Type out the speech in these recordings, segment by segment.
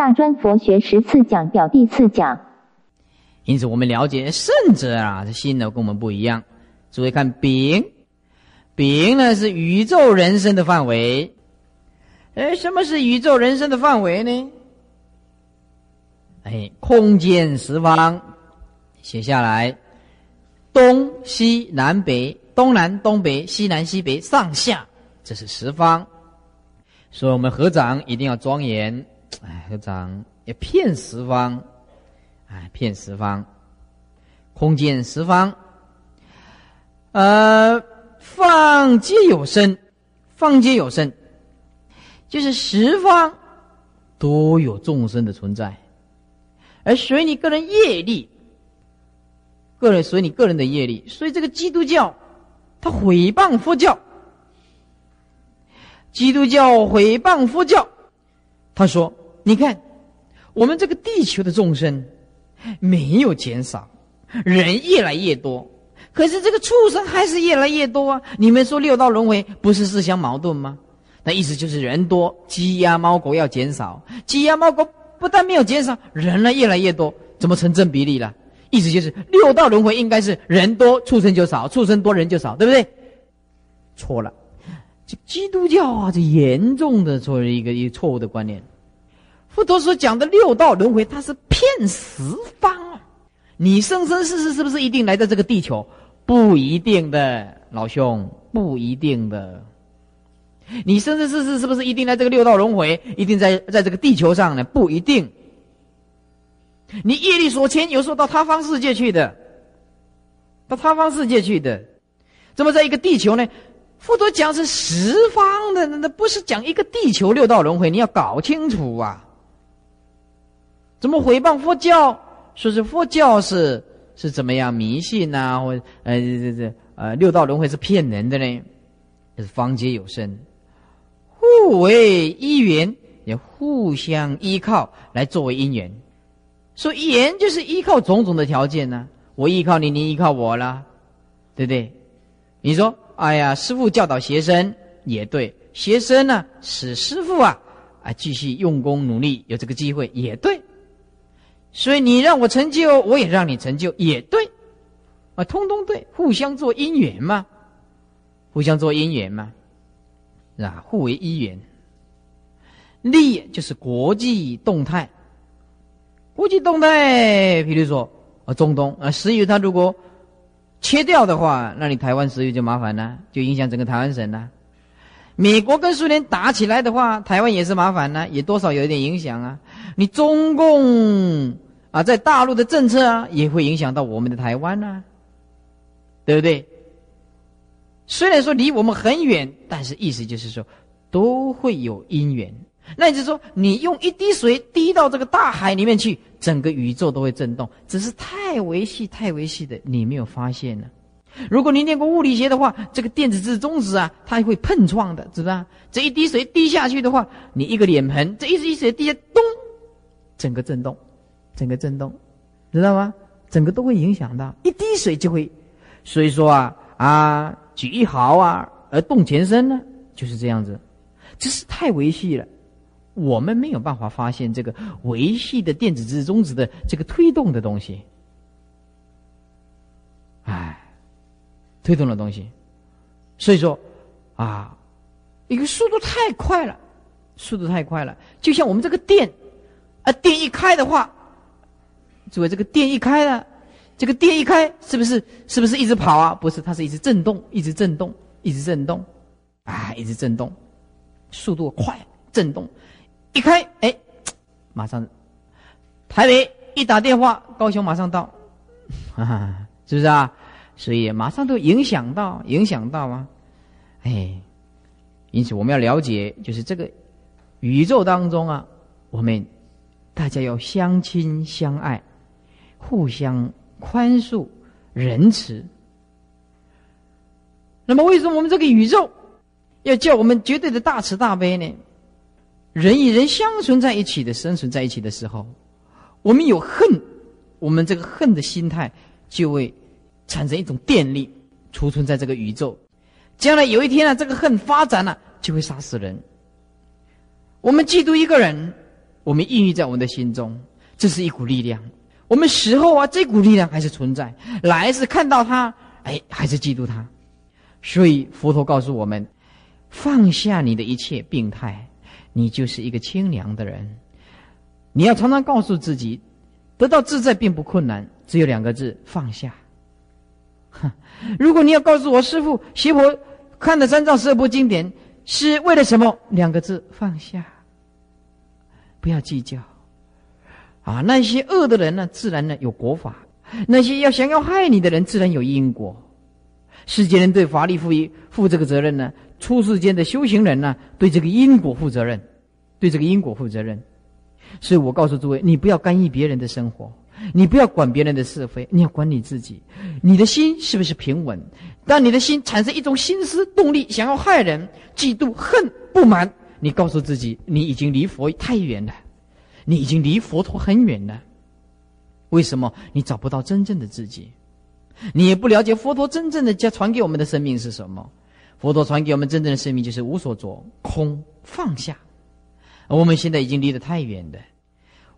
大专佛学十次讲表第四讲。因此，我们了解圣者啊，这心呢跟我们不一样。诸位看丙，丙呢是宇宙人生的范围。哎，什么是宇宙人生的范围呢？哎，空间十方，写下来，东西南北，东南东北，西南西北，上下，这是十方。所以我们合掌一定要庄严，哎，合掌要骗十方。哎，骗十方，空间十方，呃，放皆有生，放皆有生，就是十方都有众生的存在，而随你个人业力，个人随你个人的业力，所以这个基督教，他毁谤佛教，基督教毁谤佛教，他说：“你看，我们这个地球的众生。”没有减少，人越来越多，可是这个畜生还是越来越多啊！你们说六道轮回不是自相矛盾吗？那意思就是人多，鸡鸭猫狗要减少，鸡鸭猫狗不但没有减少，人呢越来越多，怎么成正比例了？意思就是六道轮回应该是人多畜生就少，畜生多人就少，对不对？错了，这基督教啊，这严重的作为一个一个错误的观念。佛陀所讲的六道轮回，它是骗十方啊！你生生世世是不是一定来到这个地球？不一定的，老兄，不一定的。你生生世世是不是一定来这个六道轮回？一定在在这个地球上呢？不一定。你业力所牵，有时候到他方世界去的，到他方世界去的，怎么在一个地球呢？佛陀讲是十方的，那不是讲一个地球六道轮回，你要搞清楚啊！怎么毁谤佛教？说是佛教是是怎么样迷信呐？或呃这这这呃六道轮回是骗人的呢？是方皆有生，互为因缘，也互相依靠来作为因缘。说缘就是依靠种种的条件呢。我依靠你，你依靠我了，对不对？你说，哎呀，师傅教导学生也对，学生呢使师傅啊啊继续用功努力，有这个机会也对。所以你让我成就，我也让你成就，也对，啊，通通对，互相做因缘嘛，互相做因缘嘛，是吧？互为因缘，利就是国际动态，国际动态，比如说啊，中东啊，石油它如果切掉的话，那你台湾石油就麻烦了，就影响整个台湾省了。美国跟苏联打起来的话，台湾也是麻烦呢，也多少有一点影响啊。你中共啊，在大陆的政策啊，也会影响到我们的台湾呢，对不对？虽然说离我们很远，但是意思就是说，都会有因缘。那也就是说，你用一滴水滴到这个大海里面去，整个宇宙都会震动，只是太微细、太微细的，你没有发现呢。如果你念过物理学的话，这个电子质中子啊，它会碰撞的，知道吧这一滴水滴下去的话，你一个脸盆，这一滴水滴下，咚。整个震动，整个震动，知道吗？整个都会影响到一滴水就会，所以说啊啊，举一毫啊而动全身呢，就是这样子，这是太维系了，我们没有办法发现这个维系的电子质中子的这个推动的东西，哎，推动的东西，所以说啊，一个速度太快了，速度太快了，就像我们这个电。啊，电一开的话，诸位，这个电一开了，这个电一开，是不是是不是一直跑啊？不是，它是一直震动，一直震动，一直震动，啊，一直震动，速度快，震动，一开，哎，马上，台北一打电话，高雄马上到，哈哈，是不是啊？所以马上都影响到，影响到啊，哎，因此我们要了解，就是这个宇宙当中啊，我们。大家要相亲相爱，互相宽恕、仁慈。那么，为什么我们这个宇宙要叫我们绝对的大慈大悲呢？人与人相存在一起的、生存在一起的时候，我们有恨，我们这个恨的心态就会产生一种电力，储存在这个宇宙。将来有一天呢，这个恨发展了，就会杀死人。我们嫉妒一个人。我们孕育在我们的心中，这是一股力量。我们死后啊，这股力量还是存在。来是看到他，哎，还是嫉妒他。所以佛陀告诉我们：放下你的一切病态，你就是一个清凉的人。你要常常告诉自己，得到自在并不困难，只有两个字：放下。哼 如果你要告诉我师父，邪婆看了三藏十二部经典是为了什么？两个字：放下。不要计较。啊，那些恶的人呢，自然呢有国法；那些要想要害你的人，自然有因果。世间人对法律负一负这个责任呢，出世间的修行人呢，对这个因果负责任，对这个因果负责任。所以我告诉诸位，你不要干预别人的生活，你不要管别人的是非，你要管你自己。你的心是不是平稳？当你的心产生一种心思动力，想要害人、嫉妒、恨、不满，你告诉自己，你已经离佛太远了。你已经离佛陀很远了，为什么你找不到真正的自己？你也不了解佛陀真正的教传给我们的生命是什么？佛陀传给我们真正的生命就是无所着、空、放下。我们现在已经离得太远了，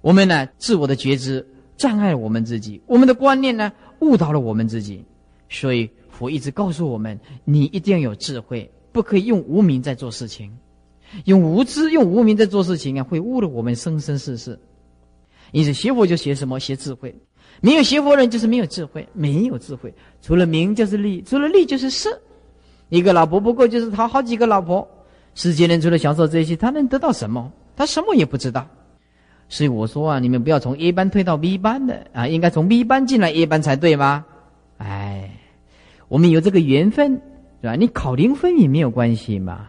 我们呢，自我的觉知障碍我们自己，我们的观念呢，误导了我们自己。所以佛一直告诉我们：你一定要有智慧，不可以用无名在做事情。用无知、用无名在做事情啊，会误了我们生生世世。因此，学佛就学什么？学智慧。没有学佛人就是没有智慧，没有智慧，除了名就是利，除了利就是色。一个老婆不过就是讨好几个老婆。世间人除了享受这些，他能得到什么？他什么也不知道。所以我说啊，你们不要从 A 班退到 B 班的啊，应该从 B 班进来 A 班才对吗？哎，我们有这个缘分，是吧？你考零分也没有关系嘛，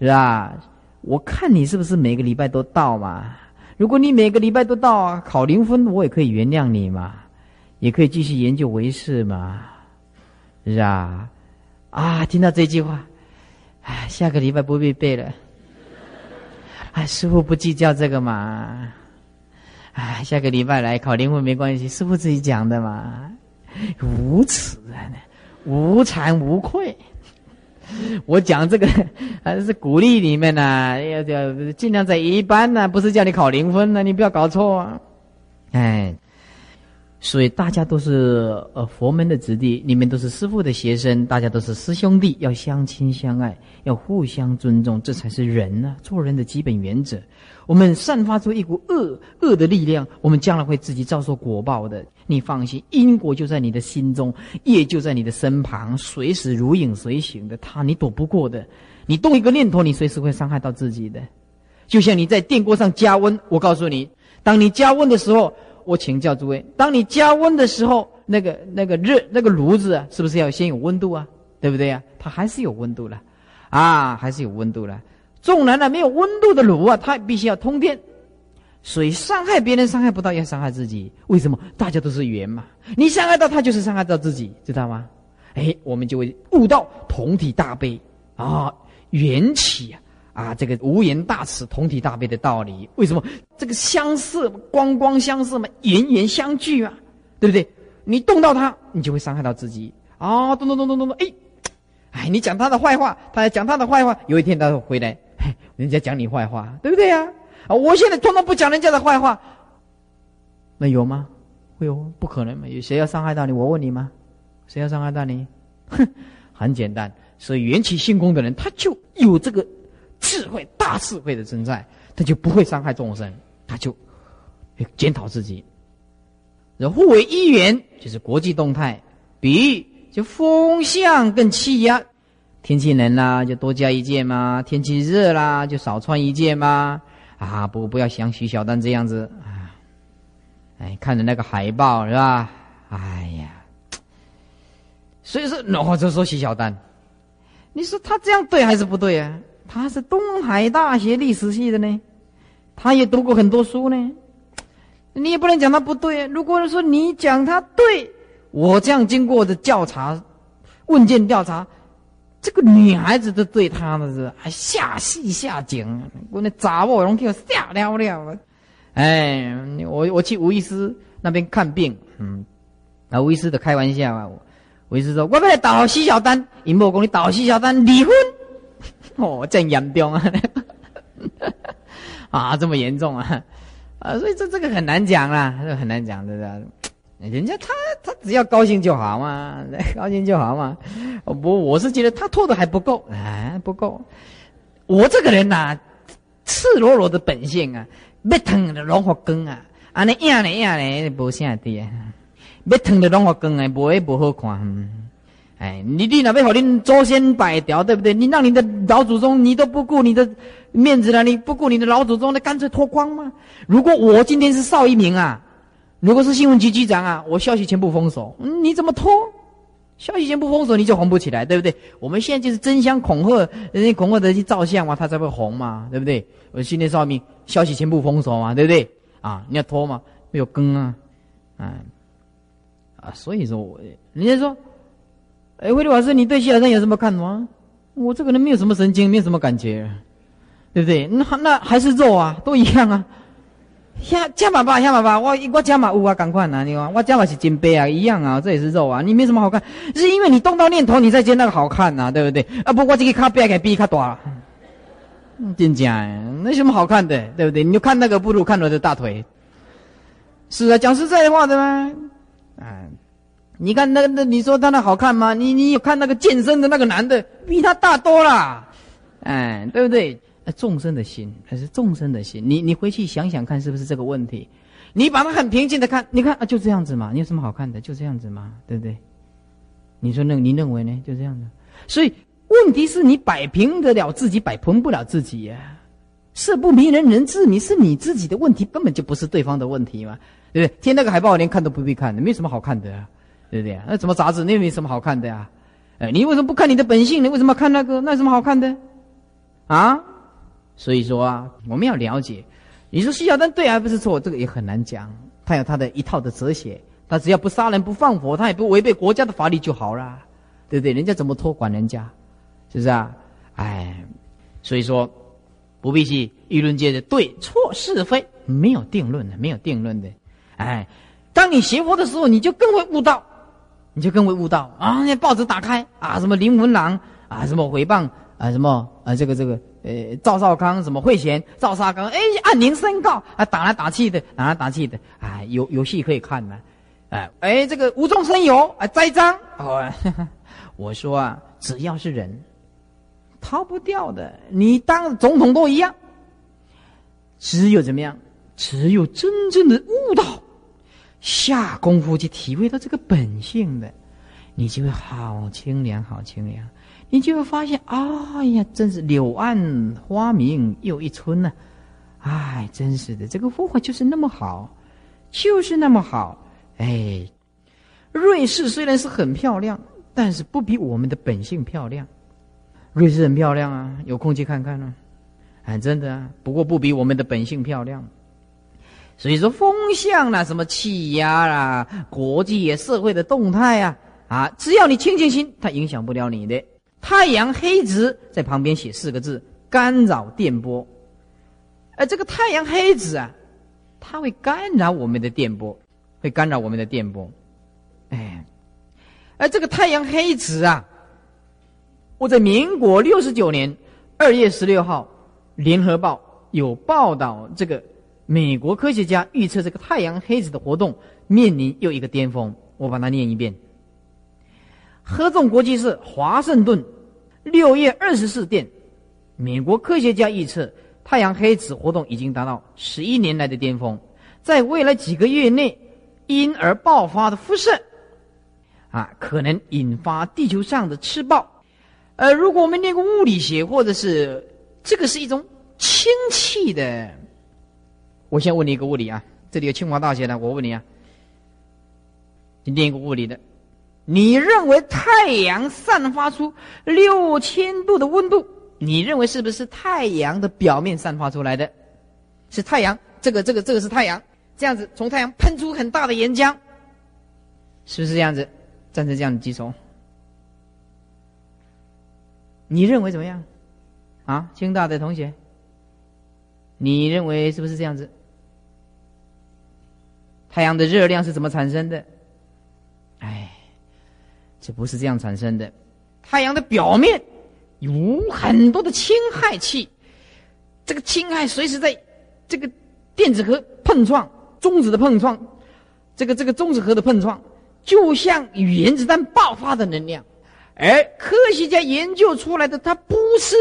是吧？我看你是不是每个礼拜都到嘛？如果你每个礼拜都到啊，考零分我也可以原谅你嘛，也可以继续研究为师嘛，是啊，啊，听到这句话，哎，下个礼拜不必背了。哎，师傅不计较这个嘛，哎，下个礼拜来考零分没关系，师傅自己讲的嘛，无耻啊，无惭无愧。我讲这个还是鼓励你们呢，要要尽量在一般呢，不是叫你考零分呢，你不要搞错啊！哎，所以大家都是呃佛门的子弟，你们都是师父的学生，大家都是师兄弟，要相亲相爱，要互相尊重，这才是人呢，做人的基本原则。我们散发出一股恶恶的力量，我们将来会自己遭受果报的。你放心，因果就在你的心中，业就在你的身旁，随时如影随形的。他你躲不过的，你动一个念头，你随时会伤害到自己的。就像你在电锅上加温，我告诉你，当你加温的时候，我请教诸位，当你加温的时候，那个那个热那个炉子啊，是不是要先有温度啊？对不对呀？它还是有温度了，啊，还是有温度了。纵然呢没有温度的炉啊，它必须要通电，所以伤害别人伤害不到，要伤害自己。为什么？大家都是缘嘛，你伤害到他，就是伤害到自己，知道吗？哎，我们就会悟到同体大悲啊，缘起啊，啊，这个无言大慈、同体大悲的道理。为什么？这个相似，光光相似嘛，言言相聚啊，对不对？你动到他，你就会伤害到自己啊！咚咚咚咚咚咚，哎，哎，你讲他的坏话，他讲他的坏话，有一天他会回来。人家讲你坏话，对不对呀？啊，我现在通通不讲人家的坏话，那有吗？会有？不可能嘛！有谁要伤害到你？我问你吗？谁要伤害到你？哼，很简单。所以缘起性空的人，他就有这个智慧、大智慧的存在，他就不会伤害众生，他就检讨自己。然后互为一缘，就是国际动态，比喻就风向跟气压。天气冷啦，就多加一件嘛；天气热啦，就少穿一件嘛。啊，不不要像徐小丹这样子啊！哎，看着那个海报是吧？哎呀，所以说，我就说徐小丹，你说他这样对还是不对啊？他是东海大学历史系的呢，他也读过很多书呢，你也不能讲他不对。如果说你讲他对，我这样经过的调查、问卷调查。这个女孩子都对他的是还下戏下井，我那杂货拢给我吓了了。哎，我我去吴医师那边看病，嗯，啊吴医师的开玩笑啊，吴医师说，我不来导西小丹，尹某公你导西小丹离婚，哦，真严重啊，啊这么严重啊，啊，所以这这个很难讲啦，这很难讲，对不对？人家他他只要高兴就好嘛，高兴就好嘛。不，我是觉得他拖的还不够，哎，不够。我这个人呐，赤裸裸的本性啊，要疼的龙火根啊，啊，你硬嘞硬嘞，无啥的，别疼的龙火根啊，不会不好看。哎，你你那边好，你祖先摆条，对不对？你让你的老祖宗，你都不顾你的面子了，你不顾你的老祖宗，那干脆脱光吗？如果我今天是邵一鸣啊，如果是新闻局局长啊，我消息全部封锁，你怎么脱？消息全部封锁，你就红不起来，对不对？我们现在就是争相恐吓，人家恐吓的去照相嘛，他才会红嘛，对不对？我今天邵一鸣消息全部封锁嘛，对不对？啊，你要脱嘛？没有根啊，啊啊，所以说，我人家说。哎，慧律老师，你对谢老生有什么看法？我这个人没有什么神经，没有什么感觉，对不对？那那还是肉啊，都一样啊。下加码吧，加码吧，我我加码五啊，赶快拿你看，我加码是金杯啊，一样啊，这也是肉啊，你没什么好看，是因为你动到念头，你再接那个好看呐，对不对？啊，不过这个卡比给比卡大了，真假？那什么好看的，对不对？你就看那个不如看我的大腿。是啊，讲实在的话的吗？哎。你看那那你说他那好看吗？你你有看那个健身的那个男的，比他大多了，哎，对不对？众生的心还是众生的心，你你回去想想看，是不是这个问题？你把它很平静的看，你看啊，就这样子嘛，你有什么好看的？就这样子嘛，对不对？你说那你认为呢？就这样子。所以问题是你摆平得了自己，摆平不了自己呀。色不迷人人自迷，是你自己的问题，根本就不是对方的问题嘛，对不对？贴那个海报连看都不必看，没什么好看的。对不对？那什么杂志？那没什么好看的呀？哎，你为什么不看你的本性？你为什么要看那个？那有什么好看的？啊？所以说啊，我们要了解。你说徐小丹对还不是错？这个也很难讲。他有他的一套的哲学。他只要不杀人不放火，他也不违背国家的法律就好了，对不对？人家怎么托管人家？是不是啊？哎，所以说不必去议论界的对错是非，没有定论的，没有定论的。哎，当你学佛的时候，你就更会悟道。你就更会悟道啊！那报纸打开啊，什么林文朗啊，什么回谤啊，什么啊，这个这个呃，赵少康什么会贤，赵少康哎，按铃申告啊，打来打去的，打来打去的，哎，有有戏可以看呢，哎哎，这个无中生有啊，栽赃哦，我说啊，只要是人，逃不掉的，你当总统都一样，只有怎么样，只有真正的悟道。下功夫去体会到这个本性的，你就会好清凉，好清凉。你就会发现，哎呀，真是柳暗花明又一村呢。哎，真是的，这个佛法就是那么好，就是那么好。哎，瑞士虽然是很漂亮，但是不比我们的本性漂亮。瑞士很漂亮啊，有空去看看呢。哎，真的啊，不过不比我们的本性漂亮。所以说风向啦，什么气压啦，国际社会的动态啊，啊，只要你清净心，它影响不了你的。太阳黑子在旁边写四个字：干扰电波。而这个太阳黑子啊，它会干扰我们的电波，会干扰我们的电波。哎，而这个太阳黑子啊，我在民国六十九年二月十六号，《联合报》有报道这个。美国科学家预测这个太阳黑子的活动面临又一个巅峰。我把它念一遍：合众国际是华盛顿六月二十四电，美国科学家预测太阳黑子活动已经达到十一年来的巅峰，在未来几个月内因而爆发的辐射，啊，可能引发地球上的吃爆。呃，如果我们念过物理学，或者是这个是一种氢气的。我先问你一个物理啊，这里有清华大学的，我问你啊，你念一个物理的，你认为太阳散发出六千度的温度，你认为是不是太阳的表面散发出来的？是太阳，这个这个这个是太阳，这样子从太阳喷出很大的岩浆，是不是这样子？站在这样的基础，你认为怎么样？啊，清大的同学，你认为是不是这样子？太阳的热量是怎么产生的？哎，这不是这样产生的。太阳的表面有很多的氢氦气，这个氢氦随时在这个电子核碰撞、中子的碰撞，这个这个中子核的碰撞，就像原子弹爆发的能量。而科学家研究出来的，它不是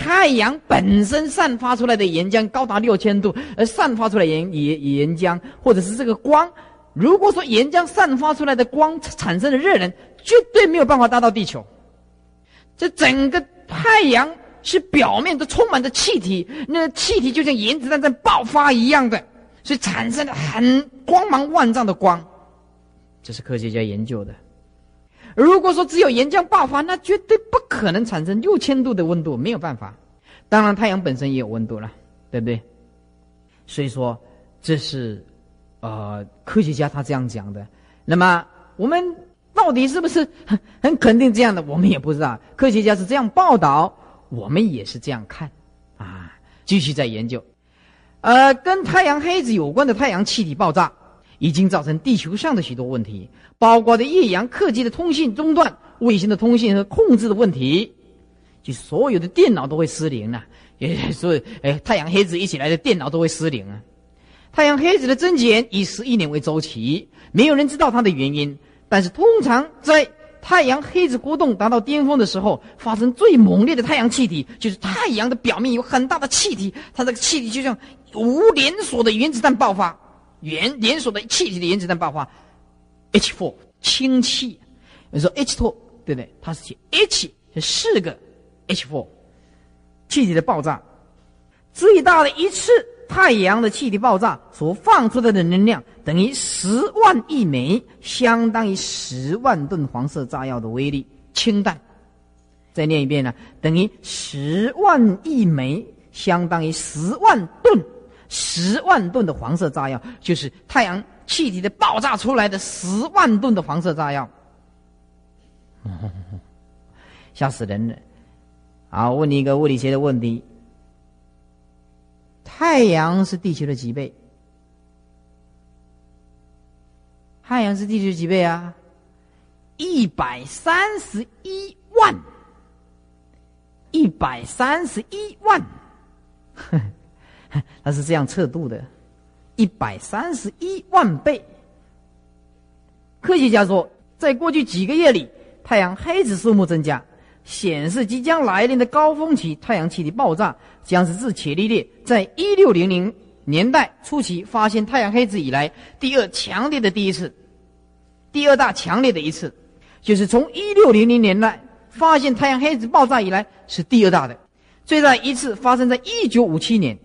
太阳本身散发出来的岩浆高达六千度，而散发出来岩岩岩浆，或者是这个光。如果说岩浆散发出来的光产生的热能，绝对没有办法达到地球。这整个太阳是表面都充满着气体，那气体就像原子弹在爆发一样的，所以产生了很光芒万丈的光。这是科学家研究的。如果说只有岩浆爆发，那绝对不可能产生六千度的温度，没有办法。当然，太阳本身也有温度了，对不对？所以说，这是，呃，科学家他这样讲的。那么，我们到底是不是很很肯定这样的？我们也不知道。科学家是这样报道，我们也是这样看，啊，继续在研究。呃，跟太阳黑子有关的太阳气体爆炸，已经造成地球上的许多问题。包括的夜阳客机的通信中断、卫星的通信和控制的问题，就所有的电脑都会失灵了。也所以，哎，太阳黑子一起来的电脑都会失灵啊。太阳黑子的增减以十一年为周期，没有人知道它的原因。但是通常在太阳黑子活动达到巅峰的时候，发生最猛烈的太阳气体，就是太阳的表面有很大的气体，它这个气体就像无连锁的原子弹爆发，原连锁的气体的原子弹爆发。H4 氢气，你说 H two 对不对？它是写 H 是四个 H4 气体的爆炸，最大的一次太阳的气体爆炸所放出的能量等于十万亿枚，相当于十万吨黄色炸药的威力。氢弹，再念一遍呢，等于十万亿枚，相当于十万吨，十万吨的黄色炸药，就是太阳。气体的爆炸出来的十万吨的黄色炸药，吓死人了！好，问你一个物理学的问题：太阳是地球的几倍？太阳是地球几倍啊？一百三十一万，一百三十一万，哼 它是这样测度的。一百三十一万倍。科学家说，在过去几个月里，太阳黑子数目增加，显示即将来临的高峰期太阳气体爆炸将是自伽利略在一六零零年代初期发现太阳黑子以来第二强烈的第一次，第二大强烈的一次，就是从一六零零年代发现太阳黑子爆炸以来是第二大的，最大一次发生在一九五七年。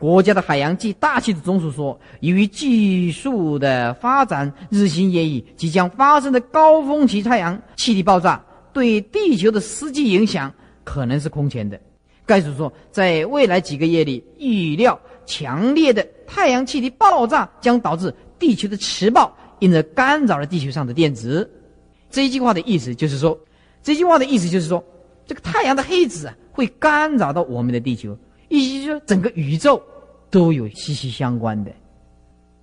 国家的海洋及大气的总署说，由于技术的发展日新月异，即将发生的高峰期太阳气体爆炸对地球的实际影响可能是空前的。该署说，在未来几个月里，预料强烈的太阳气体爆炸将导致地球的磁暴，因而干扰了地球上的电子。这一句话的意思就是说，这句话的意思就是说，这个太阳的黑子啊，会干扰到我们的地球。意思就是说，整个宇宙都有息息相关的，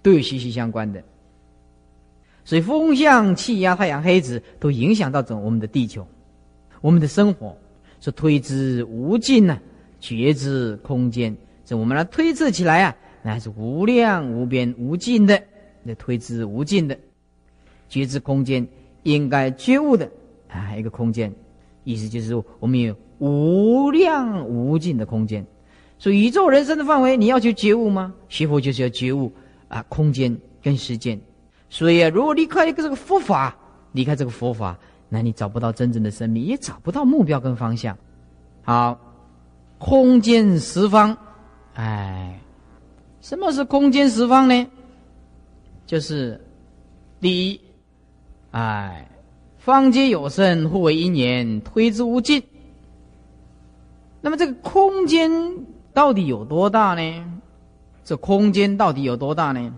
都有息息相关的。所以风向、气压、太阳黑子都影响到整我们的地球，我们的生活是推之无尽呢，觉知空间。这我们来推测起来啊，那是无量无边无尽的，那推之无尽的觉知空间，应该觉悟的啊一个空间。意思就是说，我们有无量无尽的空间。所以宇宙人生的范围，你要求觉悟吗？学佛就是要觉悟啊，空间跟时间。所以啊，如果离开一个这个佛法，离开这个佛法，那你找不到真正的生命，也找不到目标跟方向。好，空间十方，哎，什么是空间十方呢？就是第一，哎，方皆有生，互为因缘，推之无尽。那么这个空间。到底有多大呢？这空间到底有多大呢？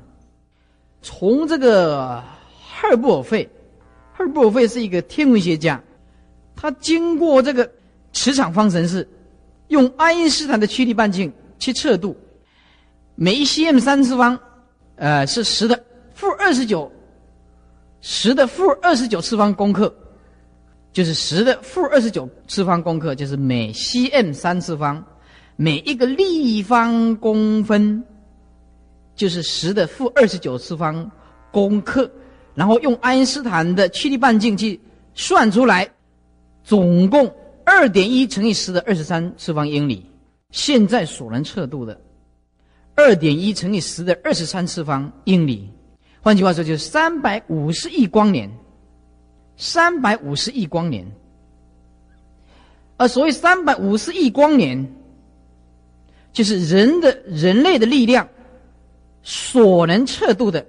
从这个赫尔布尔费，赫尔布尔费是一个天文学家，他经过这个磁场方程式，用爱因斯坦的曲率半径去测度，每一 cm 三次方，呃，是十的负二十九，十的负二十九次方公克，就是十的负二十九次方公克，就是每 cm 三次方。每一个立方公分就是十的负二十九次方公克，然后用爱因斯坦的曲率半径去算出来，总共二点一乘以十的二十三次方英里。现在所能测度的二点一乘以十的二十三次方英里，换句话说就是三百五十亿光年。三百五十亿光年，而所谓三百五十亿光年，就是人的人类的力量所能测度的，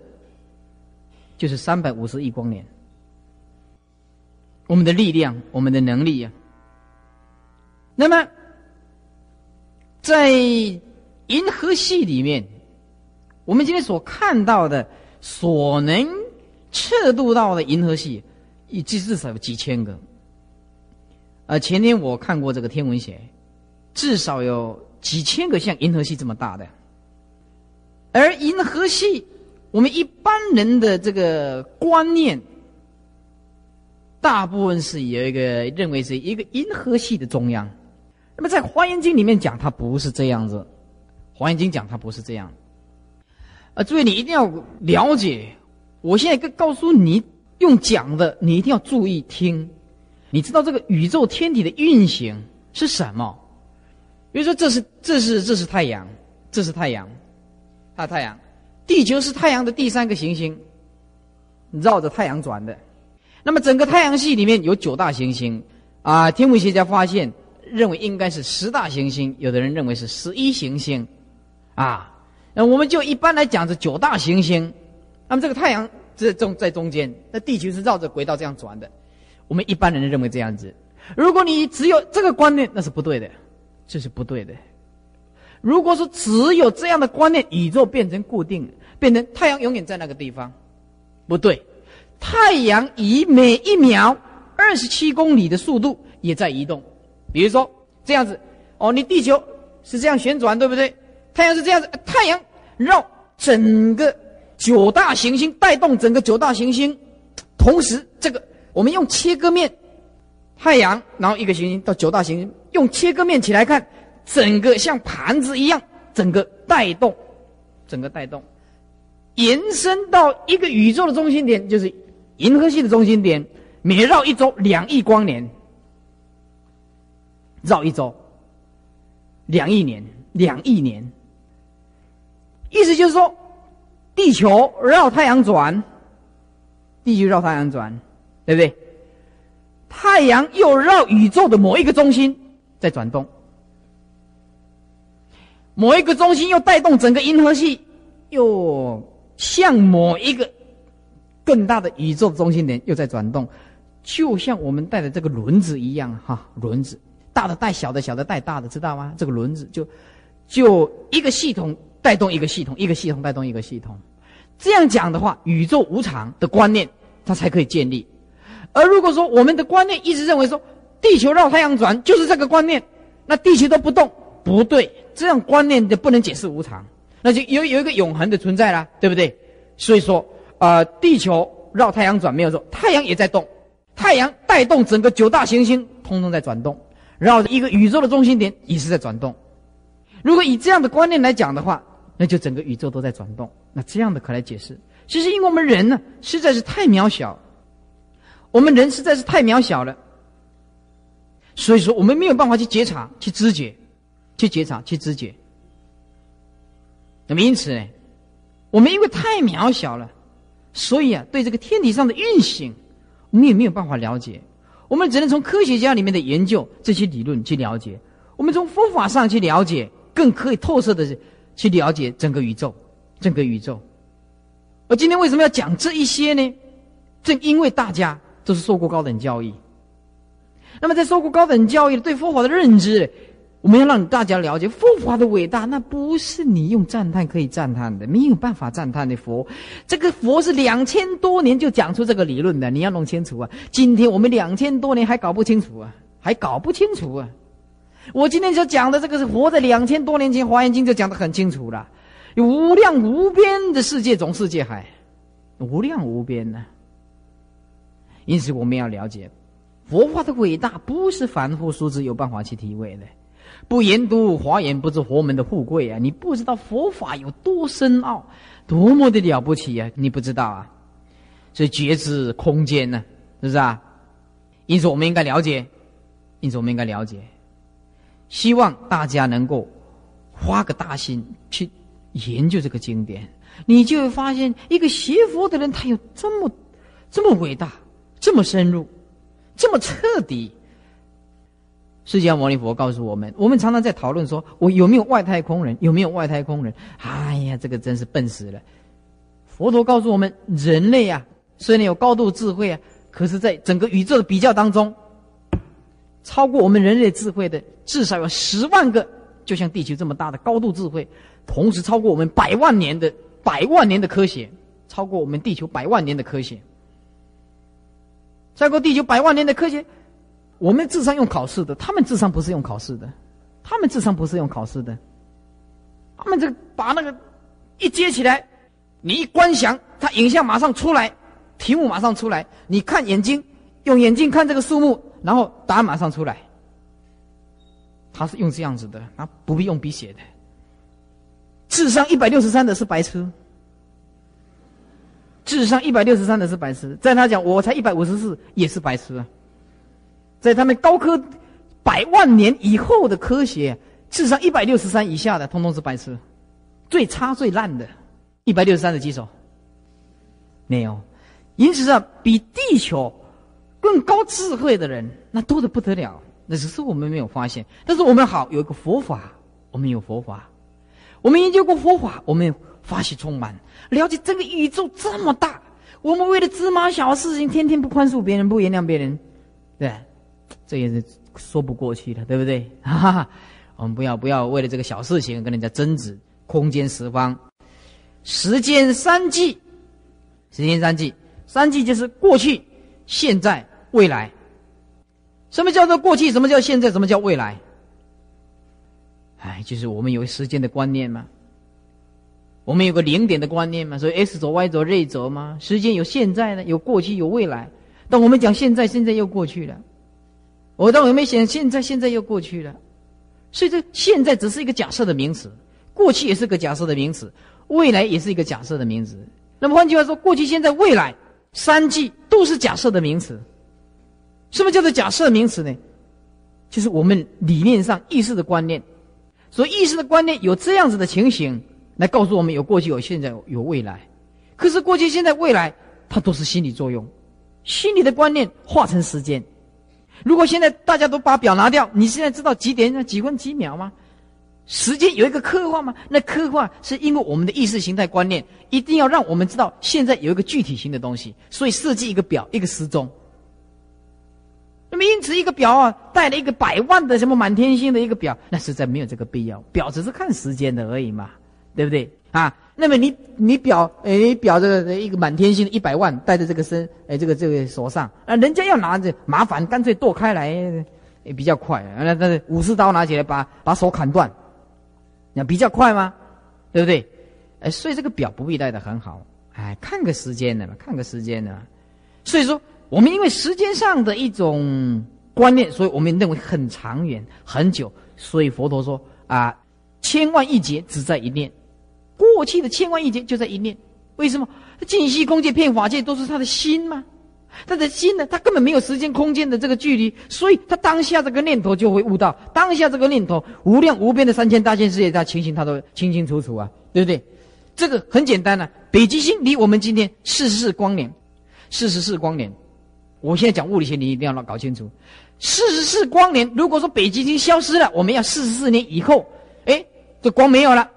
就是三百五十亿光年。我们的力量，我们的能力呀。那么，在银河系里面，我们今天所看到的、所能测度到的银河系。一至至少有几千个，呃，前天我看过这个天文学，至少有几千个像银河系这么大的，而银河系，我们一般人的这个观念，大部分是有一个认为是一个银河系的中央，那么在《华严经》里面讲，它不是这样子，《华严经》讲它不是这样，啊，诸位你一定要了解，我现在告告诉你。用讲的，你一定要注意听。你知道这个宇宙天体的运行是什么？比如说，这是这是这是太阳，这是太阳，啊太阳，地球是太阳的第三个行星，绕着太阳转的。那么整个太阳系里面有九大行星，啊，天文学家发现认为应该是十大行星，有的人认为是十一行星，啊，那我们就一般来讲是九大行星。那么这个太阳。这中在中间，那地球是绕着轨道这样转的。我们一般人认为这样子。如果你只有这个观念，那是不对的，这是不对的。如果说只有这样的观念，宇宙变成固定，变成太阳永远在那个地方，不对。太阳以每一秒二十七公里的速度也在移动。比如说这样子，哦，你地球是这样旋转，对不对？太阳是这样子，太阳绕整个。九大行星带动整个九大行星，同时这个我们用切割面，太阳，然后一个行星到九大行星，用切割面起来看，整个像盘子一样，整个带动，整个带动，延伸到一个宇宙的中心点，就是银河系的中心点，每绕一周两亿光年，绕一周，两亿年，两亿年，意思就是说。地球绕太阳转，地球绕太阳转，对不对？太阳又绕宇宙的某一个中心在转动，某一个中心又带动整个银河系，又向某一个更大的宇宙中心点又在转动，就像我们带的这个轮子一样，哈，轮子大的带小的，小的带大的，知道吗？这个轮子就就一个系统带动一个系统，一个系统带动一个系统。这样讲的话，宇宙无常的观念，它才可以建立。而如果说我们的观念一直认为说地球绕太阳转就是这个观念，那地球都不动，不对，这样观念就不能解释无常，那就有有一个永恒的存在啦，对不对？所以说，呃，地球绕太阳转没有错，太阳也在动，太阳带动整个九大行星通通在转动，绕着一个宇宙的中心点也是在转动。如果以这样的观念来讲的话，那就整个宇宙都在转动。那这样的可来解释，其实因为我们人呢实在是太渺小，我们人实在是太渺小了，所以说我们没有办法去觉察、去知觉、去觉察、去知觉。那么因此呢，我们因为太渺小了，所以啊，对这个天体上的运行，我们也没有办法了解。我们只能从科学家里面的研究这些理论去了解，我们从佛法上去了解，更可以透彻的去了解整个宇宙。整个宇宙，而今天为什么要讲这一些呢？正因为大家都是受过高等教育，那么在受过高等教育对佛法的认知，我们要让大家了解佛法的伟大，那不是你用赞叹可以赞叹的，没有办法赞叹的佛。这个佛是两千多年就讲出这个理论的，你要弄清楚啊！今天我们两千多年还搞不清楚啊，还搞不清楚啊！我今天所讲的这个是活在两千多年前《华严经》就讲得很清楚了。有无量无边的世界，总世界海，无量无边呢。因此，我们要了解佛法的伟大，不是凡夫俗子有办法去体会的。不研读华严，不知佛门的富贵啊！你不知道佛法有多深奥，多么的了不起啊！你不知道啊！所以觉知空间呢，是不是啊？因此我们应该了解，因此我们应该了解，希望大家能够花个大心去研究这个经典，你就会发现，一个学佛的人，他有这么这么伟大，这么深入，这么彻底。释迦牟尼佛告诉我们，我们常常在讨论说，我有没有外太空人？有没有外太空人？哎呀，这个真是笨死了！佛陀告诉我们，人类啊，虽然有高度智慧啊，可是在整个宇宙的比较当中，超过我们人类智慧的至少有十万个，就像地球这么大的高度智慧，同时超过我们百万年的百万年的科学，超过我们地球百万年的科学，超过地球百万年的科学。我们智商用考试的，他们智商不是用考试的，他们智商不是用考试的，他们这个把那个一接起来，你一观想，他影像马上出来，题目马上出来，你看眼睛，用眼睛看这个数目，然后答案马上出来。他是用这样子的，他，不必用笔写的。智商一百六十三的是白痴，智商一百六十三的是白痴，在他讲我才一百五十四也是白痴啊。在他们高科百万年以后的科学，智商一百六十三以下的，通通是白痴。最差最烂的，一百六十三的举手。没有，因此上，比地球更高智慧的人，那多的不得了。那只是我们没有发现。但是我们好有一个佛法，我们有佛法，我们研究过佛法，我们发喜充满，了解这个宇宙这么大，我们为了芝麻小事情，天天不宽恕别人，不原谅别人，对。这也是说不过去的，对不对？哈哈，我们不要不要为了这个小事情跟人家争执。空间十方，时间三季，时间三季，三季就是过去、现在、未来。什么叫做过去？什么叫现在？什么叫未来？哎，就是我们有时间的观念嘛，我们有个零点的观念嘛，所以 x 轴、y 轴、z 轴嘛。时间有现在呢，有过去，有未来。但我们讲现在，现在又过去了。我倒有没想，现在现在又过去了，所以这现在只是一个假设的名词，过去也是个假设的名词，未来也是一个假设的名词。那么换句话说，过去、现在、未来三季都是假设的名词。什么叫做假设名词呢？就是我们理念上意识的观念。所以意识的观念有这样子的情形，来告诉我们有过去、有现在、有未来。可是过去、现在、未来，它都是心理作用，心理的观念化成时间。如果现在大家都把表拿掉，你现在知道几点、几分、几秒吗？时间有一个刻画吗？那刻画是因为我们的意识形态观念一定要让我们知道现在有一个具体型的东西，所以设计一个表、一个时钟。那么因此，一个表啊，带了一个百万的什么满天星的一个表，那实在没有这个必要。表只是看时间的而已嘛，对不对啊？那么你你表诶表这一个满天星的一百万戴在这个身诶这个这个手上啊，人家要拿着麻烦，干脆剁开来也比较快。那那武士刀拿起来把把手砍断，那比较快吗？对不对？哎，所以这个表不必戴的很好，哎，看个时间的嘛，看个时间的。所以说，我们因为时间上的一种观念，所以我们认为很长远很久。所以佛陀说啊，千万亿劫只在一念。过去的千万亿劫就在一念，为什么？净息空界、骗法界都是他的心吗？他的心呢？他根本没有时间、空间的这个距离，所以他当下这个念头就会悟到，当下这个念头无量无边的三千大千世界，他情形他都清清楚楚啊，对不对？这个很简单啊，北极星离我们今天四十四光年，四十四光年。我现在讲物理学，你一定要搞清楚，四十四光年。如果说北极星消失了，我们要四十四年以后，哎，这光没有了。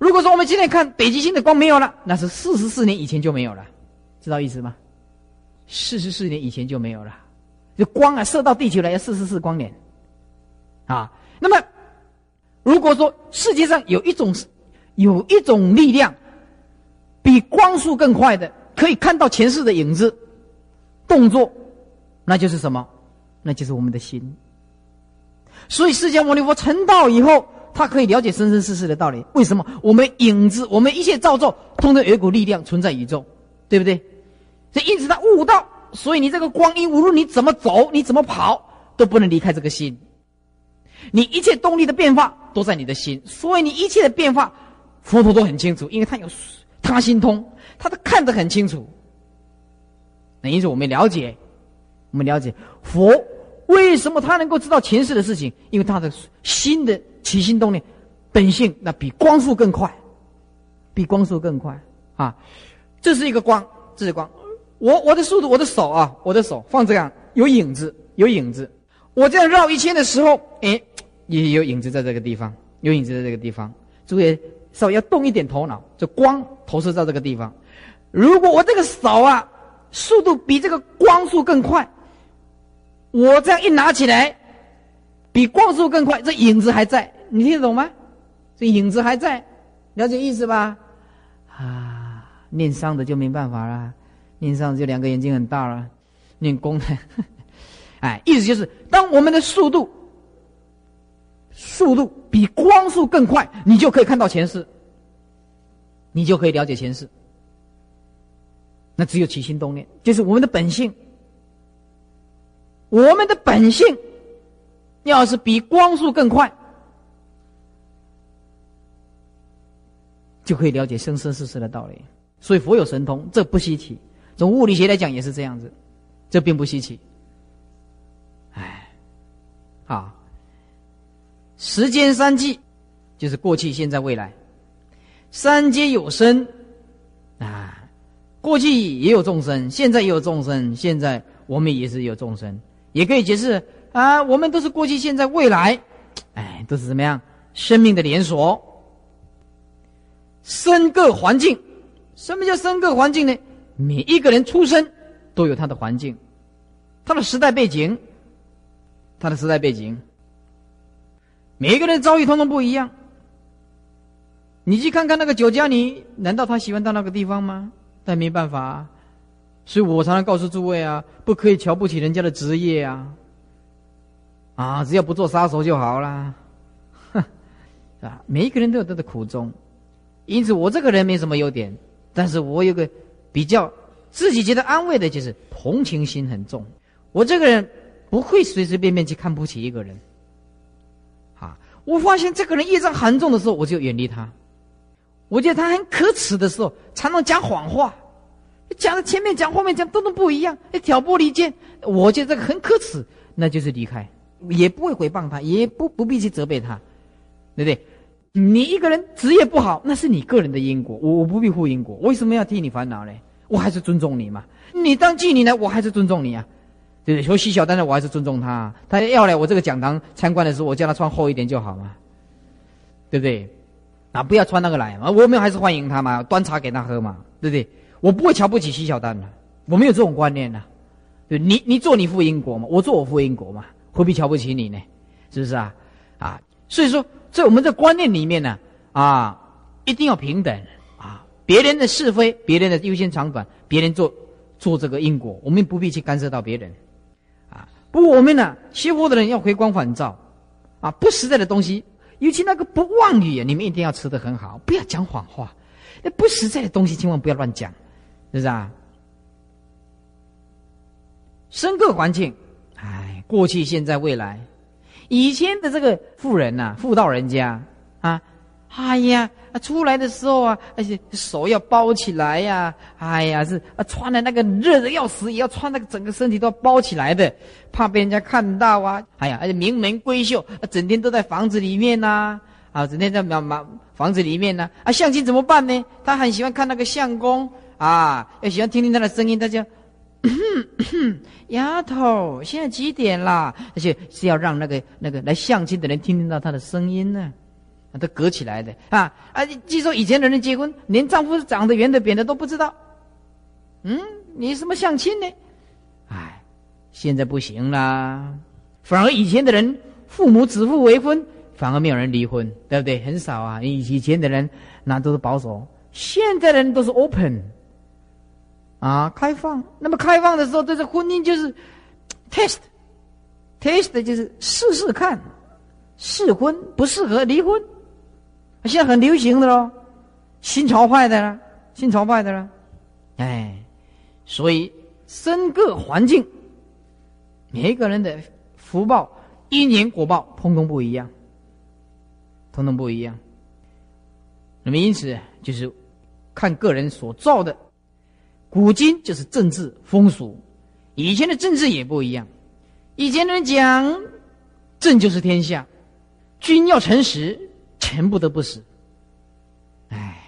如果说我们今天看北极星的光没有了，那是四十四年以前就没有了，知道意思吗？四十四年以前就没有了，这光啊射到地球来要四十四光年，啊，那么如果说世界上有一种有一种力量比光速更快的，可以看到前世的影子动作，那就是什么？那就是我们的心。所以释迦牟尼佛成道以后。他可以了解生生世世的道理。为什么？我们影子，我们一切造作，通通有一股力量存在宇宙，对不对？所以因此他悟道。所以你这个光阴，无论你怎么走，你怎么跑，都不能离开这个心。你一切动力的变化都在你的心，所以你一切的变化，佛陀都很清楚，因为他有他心通，他都看得很清楚。那因此我们了解，我们了解佛为什么他能够知道前世的事情，因为他的心的起心动念本性，那比光速更快，比光速更快啊！这是一个光，这是光。我我的速度，我的手啊，我的手放这样有影子，有影子。我这样绕一圈的时候，哎，也有影子在这个地方，有影子在这个地方。注意，稍微要动一点头脑，这光投射到这个地方。如果我这个手啊，速度比这个光速更快，我这样一拿起来，比光速更快，这影子还在，你听得懂吗？这影子还在，了解意思吧？啊，念伤的就没办法了，念伤就两个眼睛很大了，念功的。哎，意思就是，当我们的速度速度比光速更快，你就可以看到前世，你就可以了解前世。那只有起心动念，就是我们的本性。我们的本性要是比光速更快，就可以了解生生世世的道理。所以佛有神通，这不稀奇。从物理学来讲也是这样子，这并不稀奇。啊，时间三季，就是过去、现在、未来，三皆有生啊。过去也有众生，现在也有众生，现在我们也是有众生，也可以解释啊。我们都是过去、现在、未来，哎，都是怎么样？生命的连锁。生个环境，什么叫生个环境呢？每一个人出生都有他的环境，他的时代背景。他的时代背景，每一个人遭遇通通不一样。你去看看那个酒家，你难道他喜欢到那个地方吗？但没办法，所以我常常告诉诸位啊，不可以瞧不起人家的职业啊。啊，只要不做杀手就好啦。哼，啊，每一个人都有他的苦衷，因此我这个人没什么优点，但是我有个比较自己觉得安慰的，就是同情心很重。我这个人。不会随随便便去看不起一个人，啊！我发现这个人业障很重的时候，我就远离他。我觉得他很可耻的时候，常常讲谎话，讲的前面讲后面讲都都不一样，挑拨离间。我觉得这个很可耻，那就是离开，也不会诽谤他，也不不必去责备他，对不对？你一个人职业不好，那是你个人的因果，我我不必负因果，为什么要替你烦恼呢？我还是尊重你嘛，你当妓女呢，我还是尊重你啊。对不对？说细小，但是我还是尊重他。他要来我这个讲堂参观的时候，我叫他穿厚一点就好嘛，对不对？啊，不要穿那个来嘛。我们还是欢迎他嘛，端茶给他喝嘛，对不对？我不会瞧不起细小丹的，我没有这种观念呐。对，你你做你负因果嘛，我做我负因果嘛，何必瞧不起你呢？是不是啊？啊，所以说在我们的观念里面呢，啊，一定要平等啊。别人的是非，别人的优先长短，别人做做这个因果，我们不必去干涉到别人。啊不过我们呢，学佛的人要回光返照，啊，不实在的东西，尤其那个不妄语，你们一定要吃得很好，不要讲谎话。那不实在的东西，千万不要乱讲，是不是啊？生个环境，过去、现在、未来，以前的这个富人呐，富道人家啊。哎呀，出来的时候啊，而且手要包起来呀，哎呀，是啊，穿的那个热的要死，也要穿那个整个身体都要包起来的，怕被人家看到啊。哎呀，而且名门闺秀，整天都在房子里面呐，啊，整天在房房房子里面呢。啊，相亲怎么办呢？他很喜欢看那个相公啊，要喜欢听听他的声音，他就，丫头，现在几点啦？而且是要让那个那个来相亲的人听听到他的声音呢。都隔起来的啊啊！据说以前的人结婚，连丈夫是长得圆的扁的都不知道。嗯，你什么相亲呢？哎，现在不行啦。反而以前的人，父母指腹为婚，反而没有人离婚，对不对？很少啊。以以前的人那都是保守，现在的人都是 open，啊，开放。那么开放的时候，对这婚姻就是 test，test 就是试试看，试婚不适合离婚。现在很流行的喽，新潮派的啦，新潮派的啦，哎，所以身个环境，每一个人的福报因缘果报，通通不一样，通通不一样。那么因此就是看个人所造的。古今就是政治风俗，以前的政治也不一样。以前的人讲，政就是天下，君要诚实，臣不得不死。哎，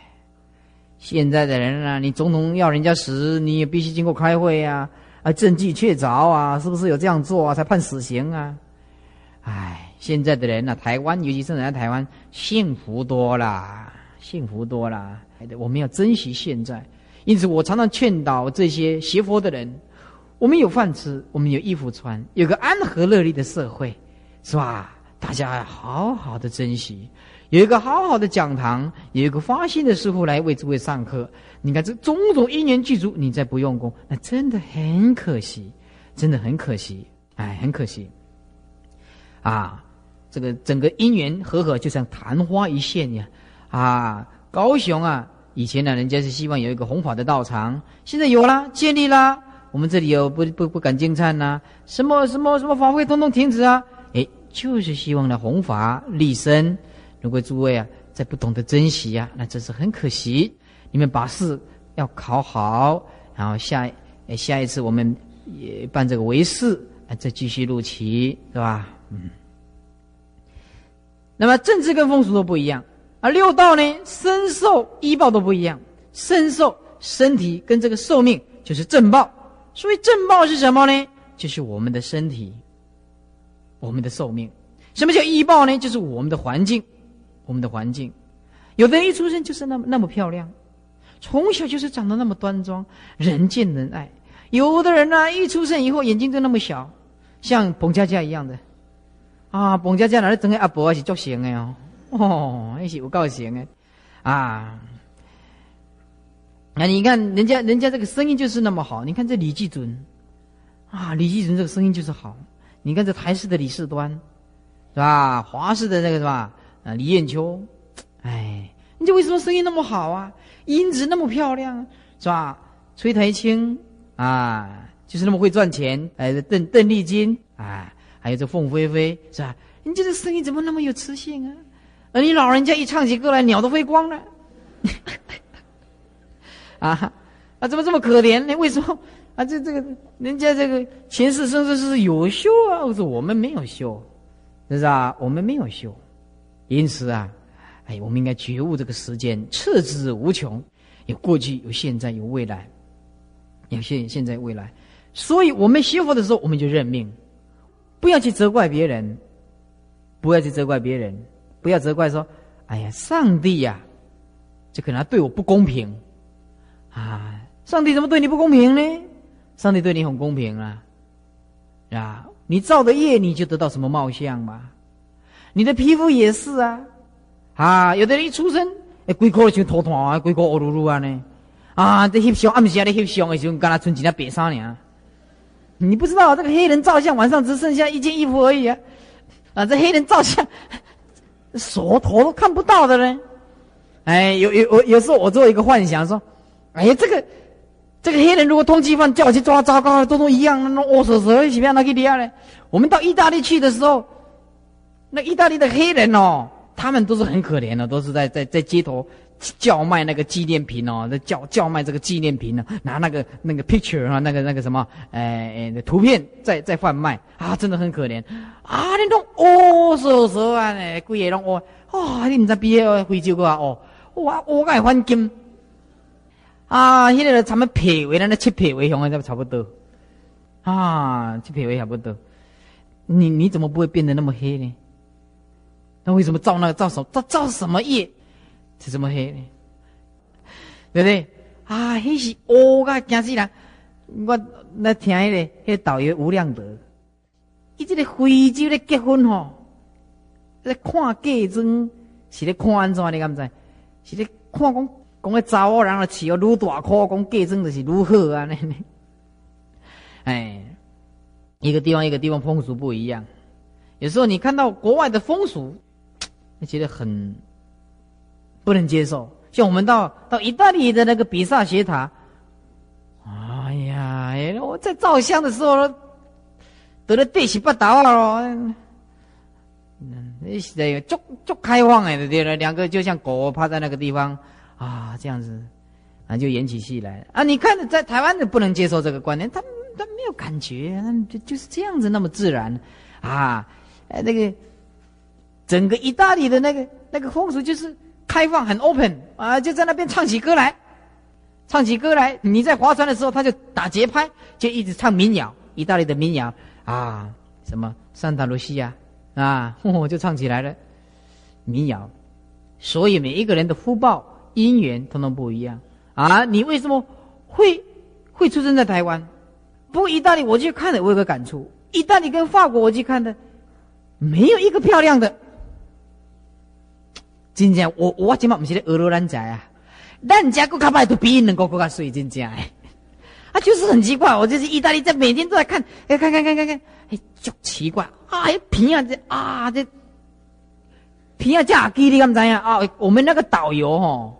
现在的人啊，你总统要人家死，你也必须经过开会呀，啊，证据确凿啊，是不是有这样做啊，才判死刑啊？哎，现在的人呢，台湾尤其是在台湾，幸福多了，幸福多了。我们要珍惜现在。因此，我常常劝导这些学佛的人：，我们有饭吃，我们有衣服穿，有个安和乐利的社会，是吧？大家要好好的珍惜，有一个好好的讲堂，有一个发心的师傅来为诸位上课。你看这种种因缘具足，你再不用功，那真的很可惜，真的很可惜，哎，很可惜。啊，这个整个因缘和合就像昙花一现呀！啊，高雄啊，以前呢，人家是希望有一个弘法的道场，现在有了，建立了。我们这里有不不不敢进餐呐，什么什么什么法会通通停止啊！哎，就是希望呢弘法立身。如果诸位啊再不懂得珍惜呀，那真是很可惜。你们把试要考好，然后下下一次我们也办这个为试，再继续录取，是吧？嗯，那么政治跟风俗都不一样，而六道呢，身受医报都不一样。身受身体跟这个寿命就是正报，所以正报是什么呢？就是我们的身体，我们的寿命。什么叫医报呢？就是我们的环境，我们的环境。有的人一出生就是那么那么漂亮，从小就是长得那么端庄，人见人爱。有的人呢，一出生以后眼睛就那么小，像彭佳佳一样的。啊，彭佳佳哪里整个阿伯是作型的哦，哦，那是有够型的啊。那你看人家人家这个声音就是那么好，你看这李继准，啊，李继准这个声音就是好。你看这台式的李世端，是吧？华式的那个是吧？啊，李艳秋，哎，你这为什么声音那么好啊？音质那么漂亮，是吧？崔台青啊，就是那么会赚钱。哎，邓邓丽君啊。还有这凤飞飞是吧？你这个声音怎么那么有磁性啊？而你老人家一唱起歌来，鸟都飞光了。啊啊，怎么这么可怜呢？为什么啊？这这个人家这个前世生世是有修啊，我说我们没有修，是吧？我们没有修，因此啊，哎，我们应该觉悟这个时间，次之无穷，有过去，有现在，有未来，有现现在未来。所以我们学佛的时候，我们就认命。不要去责怪别人，不要去责怪别人，不要责怪说：“哎呀，上帝呀，这可能对我不公平啊！上帝怎么对你不公平呢？上帝对你很公平啊！啊，你造的业，你就得到什么貌相嘛？你的皮肤也是啊！啊，有的人一出生，哎，龟壳就脱脱啊，龟壳乌噜噜啊呢！啊，这翕相，暗时啊，咧翕相的时候，干那穿几件白衫呢？你不知道这个黑人照相晚上只剩下一件衣服而已啊！啊，这黑人照相，锁头都看不到的呢。哎，有有有有时候我做一个幻想说，哎呀，这个这个黑人如果通缉犯叫我去抓，糟糕，都都一样，那恶死死，怎么样？那给你啊呢？我们到意大利去的时候，那意大利的黑人哦，他们都是很可怜的，都是在在在街头。叫卖那个纪念品哦，那叫叫卖这个纪念品呢，拿那个那个 picture 啊，那个那个什么，哎，图片在在贩卖啊，真的很可怜啊！你拢哦，说说啊，呢，贵个拢哦，哦，你唔知毕业非洲个啊？哦，哇，我该换金啊！现在他们撇为了那七撇为熊啊，差不多啊，七撇为差不多。你你怎么不会变得那么黑呢？那为什么造那个造什造造什么业？是这么黑呢？对不对？啊，那是乌个惊死人！我那听迄个，迄个导游吴亮德，伊这个非洲咧结婚吼，咧看嫁妆是咧看安怎？你敢知？是咧看讲讲个查某人啊，饲哦愈大颗，讲嫁妆就是愈好啊！呢，哎，一个地方一个地方风俗不一样，有时候你看到国外的风俗，你觉得很。不能接受，像我们到到意大利的那个比萨斜塔，哎呀，我在照相的时候得了对起不倒了咯，嗯，这个足足开放哎，对了，两个就像狗趴在那个地方。啊，这样子。啊，就演起戏来。啊。你看，在台湾的不能接受这个观念，他他没有感觉，就就是这样子那么自然。啊。那个整个意大利的那个那个风俗就是开放，很 open 啊，就在那边唱起歌来，唱起歌来。你在划船的时候，他就打节拍，就一直唱民谣，意大利的民谣啊，什么桑塔露西亚。啊，我 就唱起来了，民谣。所以每一个人的福报因缘通通不一样啊！你为什么会会出生在台湾？不过意大利我去看了，我有个感触：意大利跟法国我去看的，没有一个漂亮的。真正我我今嘛不是在俄罗兰仔啊，咱家国卡拜都比人国国家水真正哎，啊就是很奇怪，我就是意大利在每天都在看，哎看看看看看。哎，就奇怪，哎，平啊这啊这，平啊架机你敢知呀？啊，我们那个导游哦，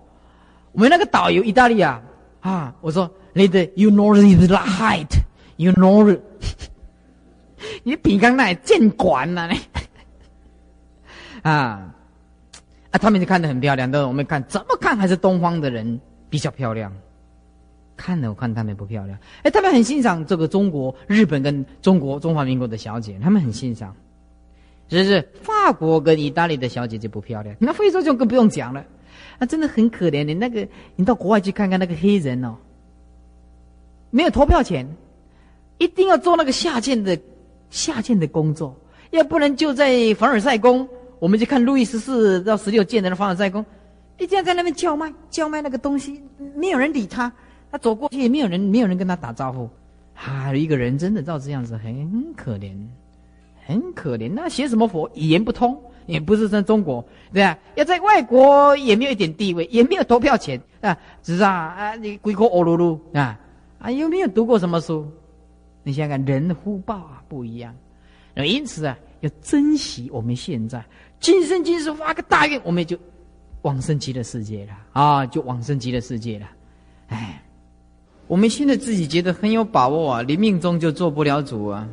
我们那个导游意大利啊，啊，我说你的 you know the height，you know，你饼干那见管了呢？啊啊，他们就看得很漂亮，但是我们看怎么看还是东方的人比较漂亮。看了我看他们不漂亮，哎，他们很欣赏这个中国、日本跟中国中华民国的小姐，他们很欣赏。只是法国跟意大利的小姐就不漂亮，那非洲就更不用讲了，啊，真的很可怜的。那个你到国外去看看那个黑人哦，没有投票权，一定要做那个下贱的下贱的工作，要不然就在凡尔赛宫，我们去看路易十四到十六建的那凡尔赛宫，一定要在那边叫卖叫卖那个东西，没有人理他。他走过去也没有人，没有人跟他打招呼，啊，一个人真的照这样子很可怜，很可怜。那学什么佛？语言不通，也不是在中国，对啊？要在外国也没有一点地位，也没有投票权啊，只是啊啊，你归国欧噜噜啊啊，有没有读过什么书？你想想看，人的福报啊不一样，因此啊，要珍惜我们现在，今生今世发个大愿，我们也就往生极乐世界了啊，就往生极乐世界了，哎。我们现在自己觉得很有把握啊，临命中就做不了主啊，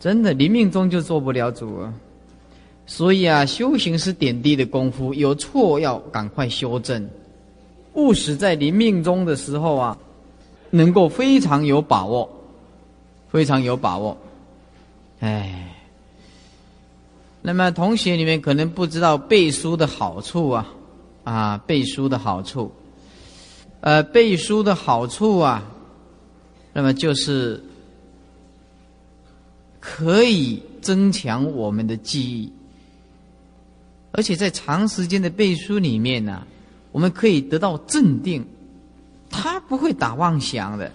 真的临命中就做不了主啊。所以啊，修行是点滴的功夫，有错要赶快修正，务使在临命中的时候啊，能够非常有把握，非常有把握。哎，那么同学里面可能不知道背书的好处啊，啊，背书的好处。呃，背书的好处啊，那么就是可以增强我们的记忆，而且在长时间的背书里面呢，我们可以得到镇定，他不会打妄想的。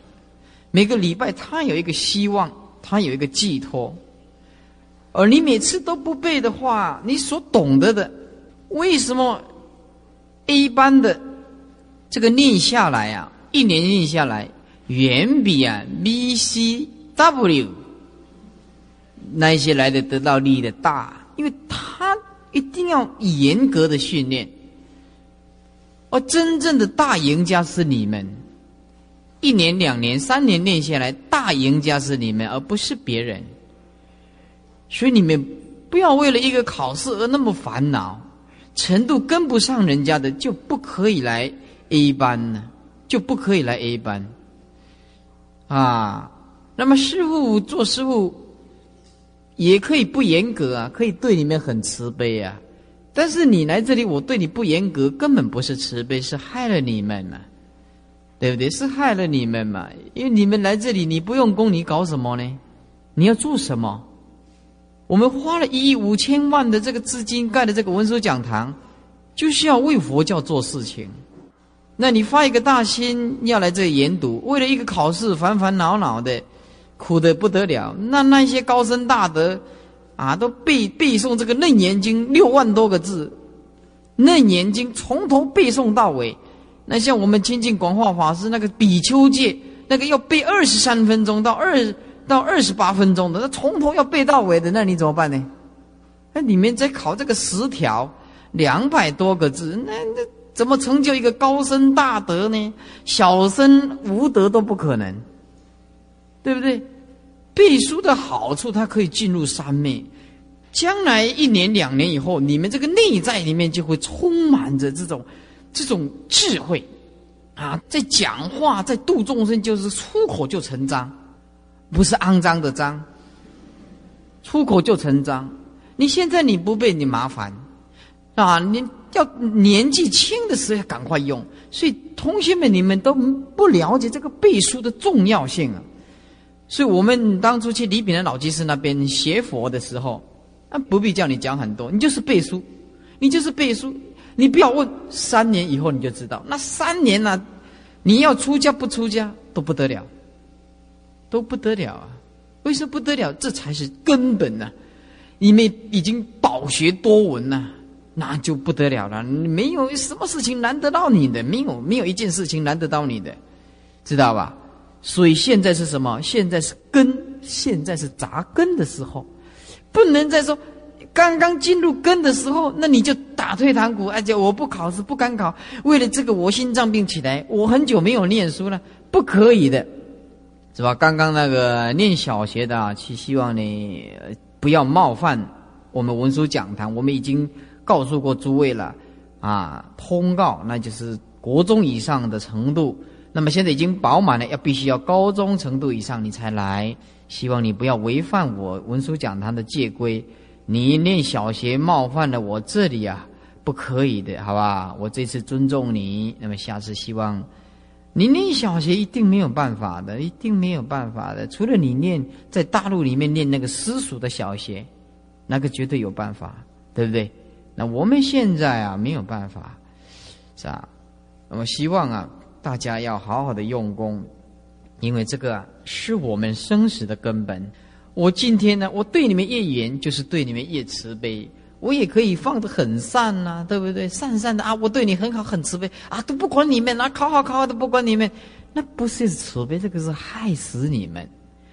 每个礼拜他有一个希望，他有一个寄托，而你每次都不背的话，你所懂得的，为什么 A 班的？这个念下来啊，一年念下来，远比啊 B、C、W 那一些来的得到利益的大，因为他一定要严格的训练，而真正的大赢家是你们，一年、两年、三年念下来，大赢家是你们，而不是别人。所以你们不要为了一个考试而那么烦恼，程度跟不上人家的就不可以来。A 班呢，就不可以来 A 班啊。那么师傅做师傅也可以不严格啊，可以对你们很慈悲啊。但是你来这里，我对你不严格，根本不是慈悲，是害了你们嘛，对不对？是害了你们嘛。因为你们来这里，你不用功，你搞什么呢？你要做什么？我们花了一亿五千万的这个资金盖的这个文殊讲堂，就是要为佛教做事情。那你发一个大心要来这里研读，为了一个考试烦烦恼恼的，苦的不得了。那那些高僧大德，啊，都背背诵这个《楞严经》六万多个字，《楞严经》从头背诵到尾。那像我们亲近广化法师那个比丘戒，那个要背二十三分钟到二到二十八分钟的，那从头要背到尾的，那你怎么办呢？那里面在考这个十条，两百多个字，那那。怎么成就一个高僧大德呢？小僧无德都不可能，对不对？背书的好处，它可以进入三昧，将来一年两年以后，你们这个内在里面就会充满着这种这种智慧啊，在讲话，在度众生，就是出口就成章，不是肮脏的脏，出口就成脏。你现在你不背你麻烦啊，你要年纪轻的时候赶快用。所以同学们，你们都不了解这个背书的重要性啊。所以我们当初去李炳南老居士那边学佛的时候。啊，不必叫你讲很多，你就是背书，你就是背书，你不要问。三年以后你就知道，那三年呢，你要出家不出家都不得了，都不得了啊！为什么不得了？这才是根本呢。你们已经饱学多闻呐，那就不得了了。没有什么事情难得到你的，没有没有一件事情难得到你的，知道吧？所以现在是什么？现在是根，现在是扎根的时候。不能再说，刚刚进入根的时候，那你就打退堂鼓，而且我不考试，不敢考。为了这个，我心脏病起来，我很久没有念书了，不可以的，是吧？刚刚那个念小学的，啊，去希望你不要冒犯我们文殊讲堂。我们已经告诉过诸位了，啊，通告那就是国中以上的程度。那么现在已经饱满了，要必须要高中程度以上你才来。希望你不要违反我文殊讲堂的戒规，你念小学冒犯了我这里啊，不可以的，好吧？我这次尊重你，那么下次希望你念小学一定没有办法的，一定没有办法的。除了你念在大陆里面念那个私塾的小学，那个绝对有办法，对不对？那我们现在啊没有办法，是吧？那么希望啊大家要好好的用功。因为这个啊是我们生死的根本。我今天呢，我对你们越严，就是对你们越慈悲。我也可以放得很善呐，对不对？善善的啊，我对你很好，很慈悲啊，都不管你们，啊，考好考好都不管你们，那不是慈悲，这个是害死你们，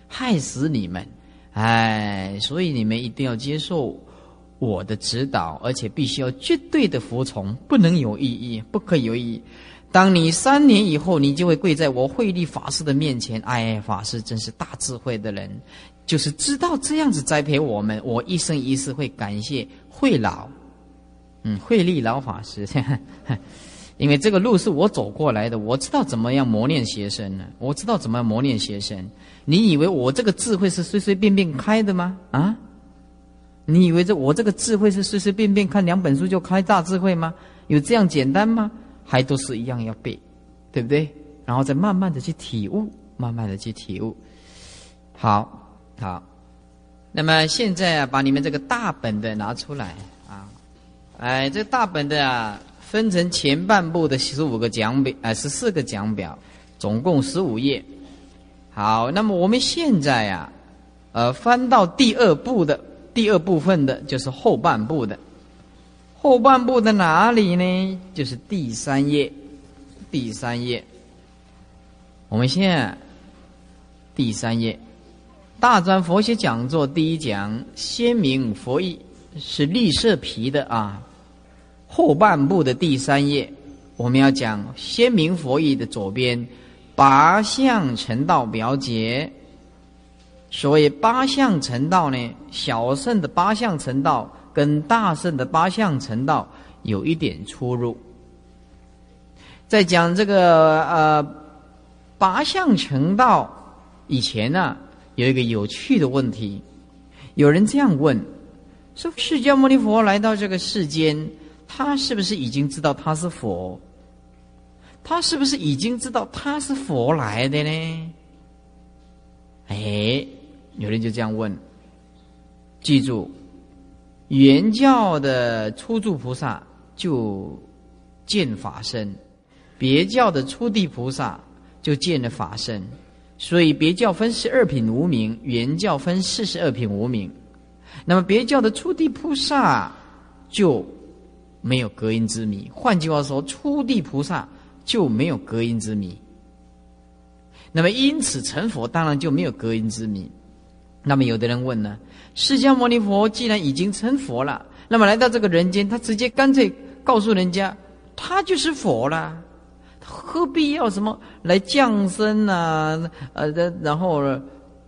害死你们。哎，所以你们一定要接受我的指导，而且必须要绝对的服从，不能有异议，不可有异议。当你三年以后，你就会跪在我慧力法师的面前。哎，法师真是大智慧的人，就是知道这样子栽培我们。我一生一世会感谢慧老，嗯，慧力老法师，因为这个路是我走过来的，我知道怎么样磨练学生呢？我知道怎么样磨练学生。你以为我这个智慧是随随便便开的吗？啊？你以为这我这个智慧是随随便便看两本书就开大智慧吗？有这样简单吗？还都是一样要背，对不对？然后再慢慢的去体悟，慢慢的去体悟。好，好。那么现在啊，把你们这个大本的拿出来啊。哎，这大本的啊，分成前半部的十五个讲表，啊，十四个讲表，总共十五页。好，那么我们现在啊，呃，翻到第二部的第二部分的，就是后半部的。后半部的哪里呢？就是第三页，第三页。我们现在第三页，《大专佛学讲座》第一讲，先明佛意是绿色皮的啊。后半部的第三页，我们要讲先明佛意的左边八相成道表解。所谓八相成道呢，小圣的八相成道。跟大圣的八相成道有一点出入。在讲这个呃八相成道以前呢，有一个有趣的问题，有人这样问：说释迦牟尼佛来到这个世间，他是不是已经知道他是佛？他是不是已经知道他是佛来的呢？哎，有人就这样问，记住。原教的初住菩萨就见法身，别教的初地菩萨就见了法身，所以别教分十二品无名，原教分四十二品无名。那么别教的初地菩萨就没有隔音之谜。换句话说，初地菩萨就没有隔音之谜。那么因此成佛当然就没有隔音之谜。那么有的人问呢？释迦牟尼佛既然已经成佛了，那么来到这个人间，他直接干脆告诉人家，他就是佛了，何必要什么来降生啊？呃，然后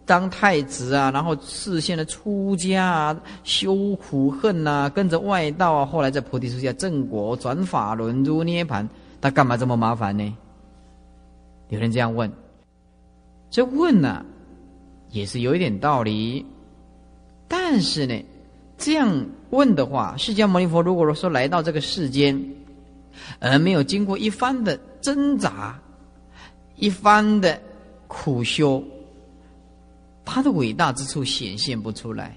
当太子啊，然后视现了出家啊，修苦恨呐，跟着外道啊，后来在菩提树下正果转法轮如涅盘，他干嘛这么麻烦呢？有人这样问，这问呢，也是有一点道理，但是呢，这样问的话，释迦牟尼佛如果说来到这个世间，而没有经过一番的挣扎，一番的苦修，他的伟大之处显现不出来。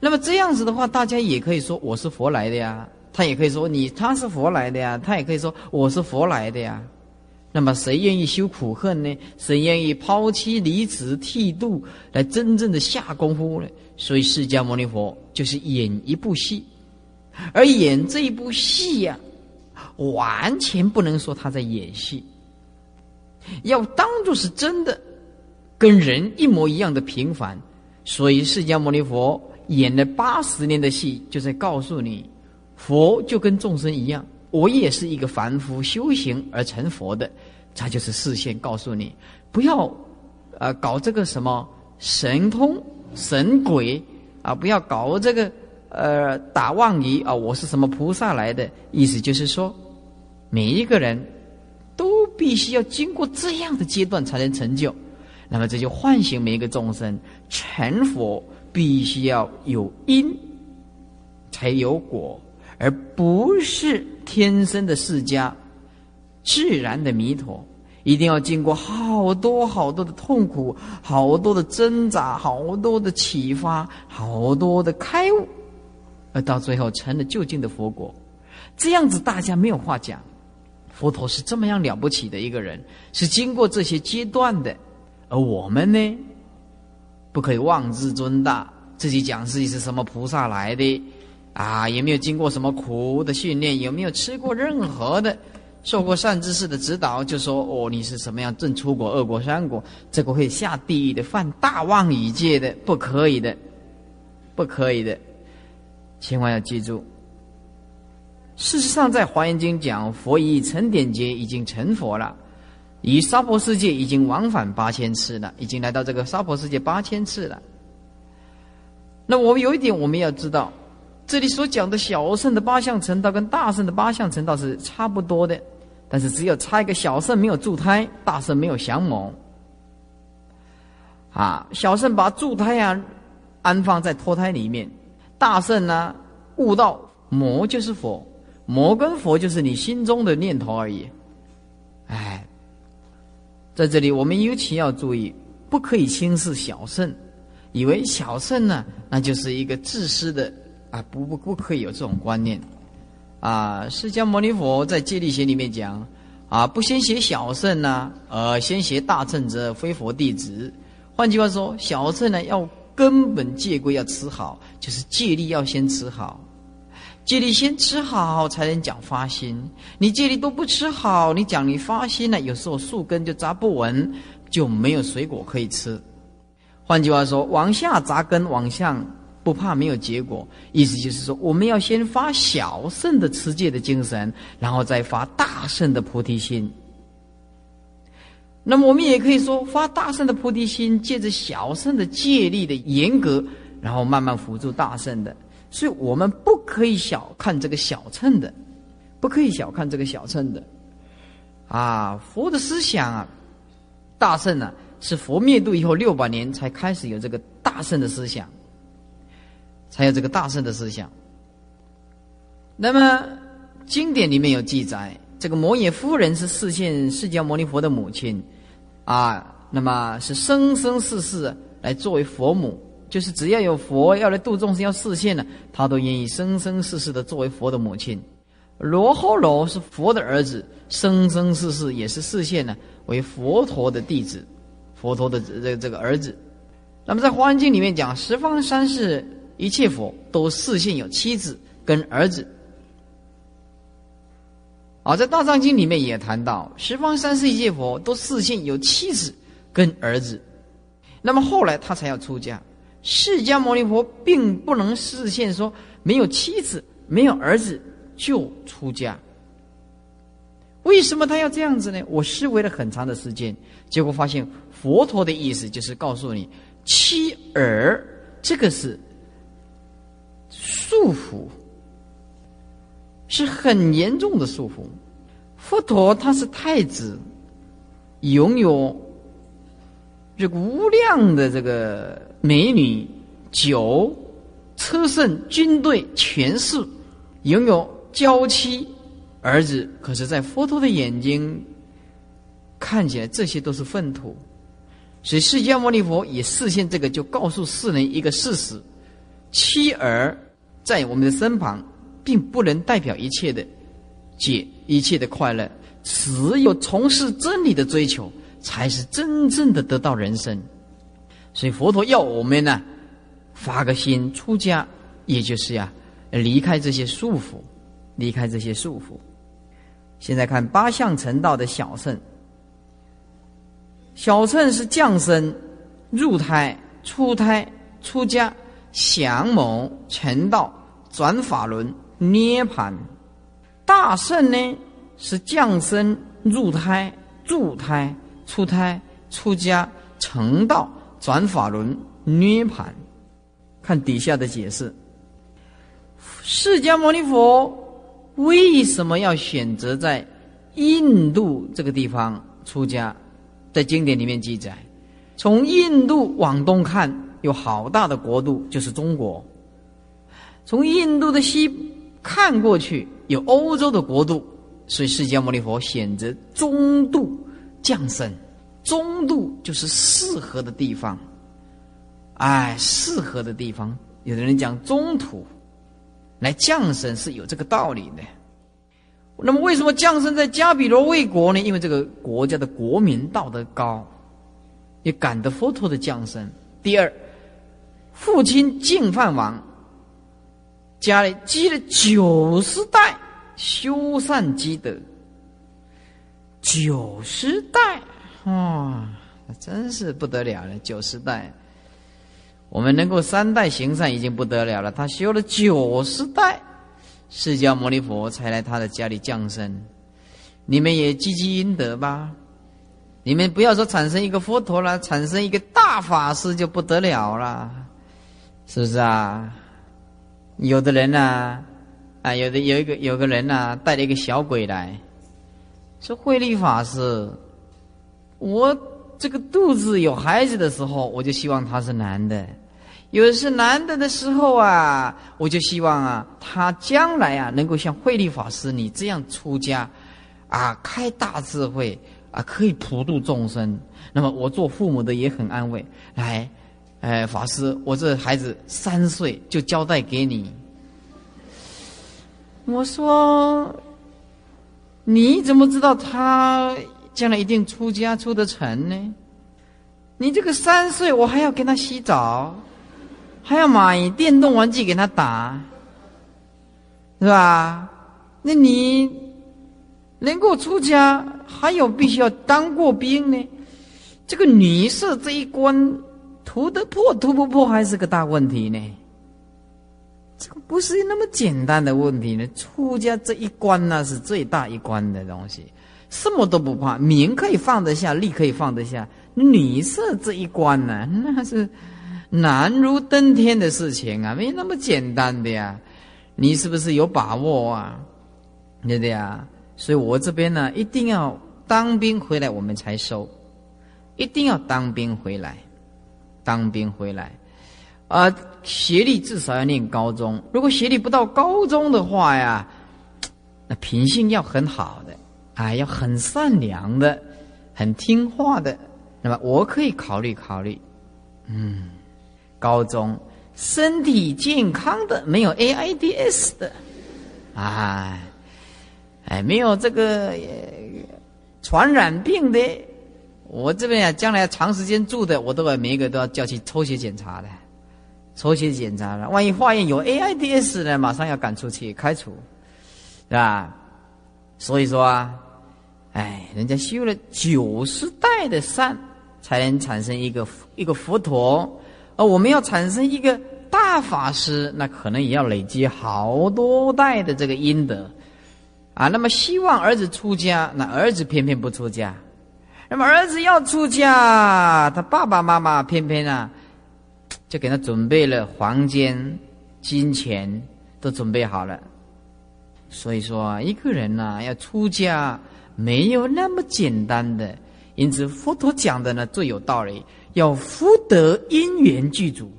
那么这样子的话，大家也可以说我是佛来的呀，他也可以说你他是佛来的呀，他也可以说我是佛来的呀。那么谁愿意修苦恨呢？谁愿意抛妻离子剃度来真正的下功夫呢？所以释迦牟尼佛就是演一部戏，而演这一部戏呀，完全不能说他在演戏，要当做是真的，跟人一模一样的平凡。所以释迦牟尼佛演了八十年的戏，就在告诉你，佛就跟众生一样。我也是一个凡夫修行而成佛的，他就是视线告诉你，不要，呃，搞这个什么神通神鬼啊，不要搞这个呃打妄语啊，我是什么菩萨来的？意思就是说，每一个人都必须要经过这样的阶段才能成就，那么这就唤醒每一个众生成佛，必须要有因才有果。而不是天生的释迦，自然的弥陀，一定要经过好多好多的痛苦，好多的挣扎，好多的启发，好多的开悟，而到最后成了究竟的佛果。这样子大家没有话讲，佛陀是这么样了不起的一个人，是经过这些阶段的。而我们呢，不可以妄自尊大，自己讲自己是什么菩萨来的。啊，也没有经过什么苦的训练，有没有吃过任何的、受过善知识的指导，就说哦，你是什么样正出国、恶国、三国，这个会下地狱的，犯大妄语戒的，不可以的，不可以的，千万要记住。事实上，在《华严经》讲，佛以成点劫已经成佛了，以娑婆世界已经往返八千次了，已经来到这个娑婆世界八千次了。那我们有一点，我们要知道。这里所讲的小圣的八相成道跟大圣的八相成道是差不多的，但是只有差一个小圣没有助胎，大圣没有降魔。啊，小圣把助胎啊安放在脱胎里面，大圣呢悟道魔就是佛，魔跟佛就是你心中的念头而已。哎，在这里我们尤其要注意，不可以轻视小圣，以为小圣呢那就是一个自私的。啊，不不不可以有这种观念，啊，释迦牟尼佛在戒律学里面讲，啊，不先学小圣呢，呃，先学大圣则非佛弟子。换句话说，小圣呢要根本戒规要持好，就是戒律要先持好，戒律先吃好才能讲发心。你戒律都不吃好，你讲你发心呢，有时候树根就扎不稳，就没有水果可以吃。换句话说，往下扎根，往上。不怕没有结果，意思就是说，我们要先发小圣的持戒的精神，然后再发大圣的菩提心。那么，我们也可以说，发大圣的菩提心，借着小圣的戒律的严格，然后慢慢辅助大圣的。所以我们不可以小看这个小乘的，不可以小看这个小乘的。啊，佛的思想啊，大圣呢，是佛灭度以后六百年才开始有这个大圣的思想。才有这个大圣的思想。那么经典里面有记载，这个摩耶夫人是示现释迦牟尼佛的母亲，啊，那么是生生世世来作为佛母，就是只要有佛要来度众生要示现呢，他都愿意生生世世的作为佛的母亲。罗睺罗是佛的儿子，生生世世也是示现呢为佛陀的弟子，佛陀的这这个儿子。那么在《华严经》里面讲十方三世。一切佛都示现有妻子跟儿子，啊，在大藏经里面也谈到，十方三世一切佛都示现有妻子跟儿子，那么后来他才要出家。释迦牟尼佛并不能实现说没有妻子没有儿子就出家，为什么他要这样子呢？我思维了很长的时间，结果发现佛陀的意思就是告诉你，妻儿这个是束缚，是很严重的束缚。佛陀他是太子，拥有这个无量的这个美女、酒、车胜、军队、权势，拥有娇妻。儿子，可是，在佛陀的眼睛看起来，这些都是粪土。所以，释迦牟尼佛也视现这个，就告诉世人一个事实：妻儿在我们的身旁，并不能代表一切的解，一切的快乐。只有从事真理的追求，才是真正的得到人生。所以，佛陀要我们呢，发个心出家，也就是呀，离开这些束缚，离开这些束缚。现在看八相成道的小乘，小乘是降生、入胎、出胎、出家、降谋、成道、转法轮、涅盘；大圣呢是降生、入胎、住胎、出胎、出家、成道、转法轮、涅盘。看底下的解释，释迦牟尼佛。为什么要选择在印度这个地方出家？在经典里面记载，从印度往东看，有好大的国度，就是中国；从印度的西看过去，有欧洲的国度。所以释迦牟尼佛选择中度降生，中度就是适合的地方。哎，适合的地方，有的人讲中土。来降生是有这个道理的。那么，为什么降生在加比罗卫国呢？因为这个国家的国民道德高，也感得佛陀的降生。第二，父亲净饭王家里积了九十代修善积德，九十代哇，真是不得了了，九十代。我们能够三代行善已经不得了了，他修了九十代，释迦牟尼佛才来他的家里降生。你们也积积阴德吧，你们不要说产生一个佛陀了，产生一个大法师就不得了了，是不是啊？有的人呢，啊，有的有一个有个人呢，带了一个小鬼来，说慧立法师，我这个肚子有孩子的时候，我就希望他是男的。有的是男的的时候啊，我就希望啊，他将来啊能够像慧立法师你这样出家，啊，开大智慧啊，可以普度众生。那么我做父母的也很安慰。来，哎，法师，我这孩子三岁就交代给你。我说，你怎么知道他将来一定出家出得成呢？你这个三岁，我还要给他洗澡。还要买电动玩具给他打，是吧？那你能够出家，还有必须要当过兵呢？这个女色这一关，突得破突不破，还是个大问题呢。这个不是那么简单的问题呢。出家这一关呢，是最大一关的东西，什么都不怕，名可以放得下，利可以放得下，女色这一关呢，那是。难如登天的事情啊，没那么简单的呀！你是不是有把握啊？对不对啊？所以我这边呢，一定要当兵回来，我们才收。一定要当兵回来，当兵回来，啊，学历至少要念高中。如果学历不到高中的话呀，那品性要很好的，啊，要很善良的，很听话的。那么我可以考虑考虑，嗯。高中身体健康的，没有 AIDS 的，啊，哎，没有这个传染病的，我这边啊，将来长时间住的，我都把每一个都要叫去抽血检查的，抽血检查了，万一化验有 AIDS 呢，马上要赶出去开除，是吧？所以说啊，哎，人家修了九十代的善，才能产生一个一个佛陀。而我们要产生一个大法师，那可能也要累积好多代的这个阴德，啊，那么希望儿子出家，那儿子偏偏不出家。那么儿子要出家，他爸爸妈妈偏偏啊，就给他准备了房间、金钱，都准备好了。所以说，一个人呐，要出家没有那么简单的。因此，佛陀讲的呢最有道理，要福德因缘具足。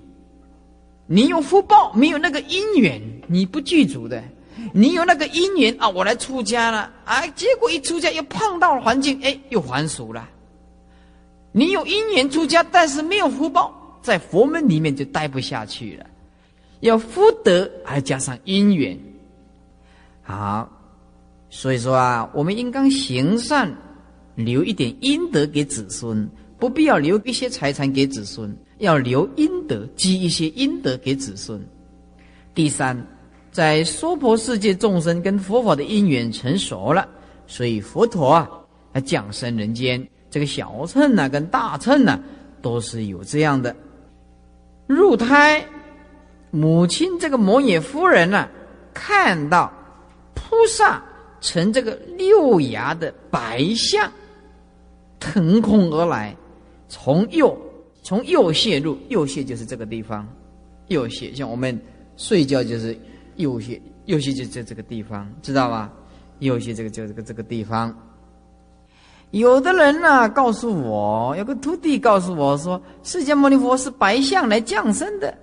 你有福报，没有那个因缘，你不具足的。你有那个因缘啊，我来出家了啊，结果一出家又碰到了环境，哎，又还俗了。你有因缘出家，但是没有福报，在佛门里面就待不下去了。要福德，还加上因缘。好，所以说啊，我们应当行善，留一点阴德给子孙，不必要留一些财产给子孙，要留阴德，积一些阴德给子孙。第三。在娑婆世界，众生跟佛法的因缘成熟了，所以佛陀啊，降生人间。这个小乘呢，跟大乘呢，都是有这样的入胎。母亲这个摩耶夫人呢，看到菩萨乘这个六牙的白象腾空而来，从右从右穴入，右穴就是这个地方，右穴像我们睡觉就是。右穴，右穴就在这个地方，知道吧？右穴这个就这个这个地方。有的人呢，告诉我，有个徒弟告诉我说，释迦牟尼佛是白象来降生的。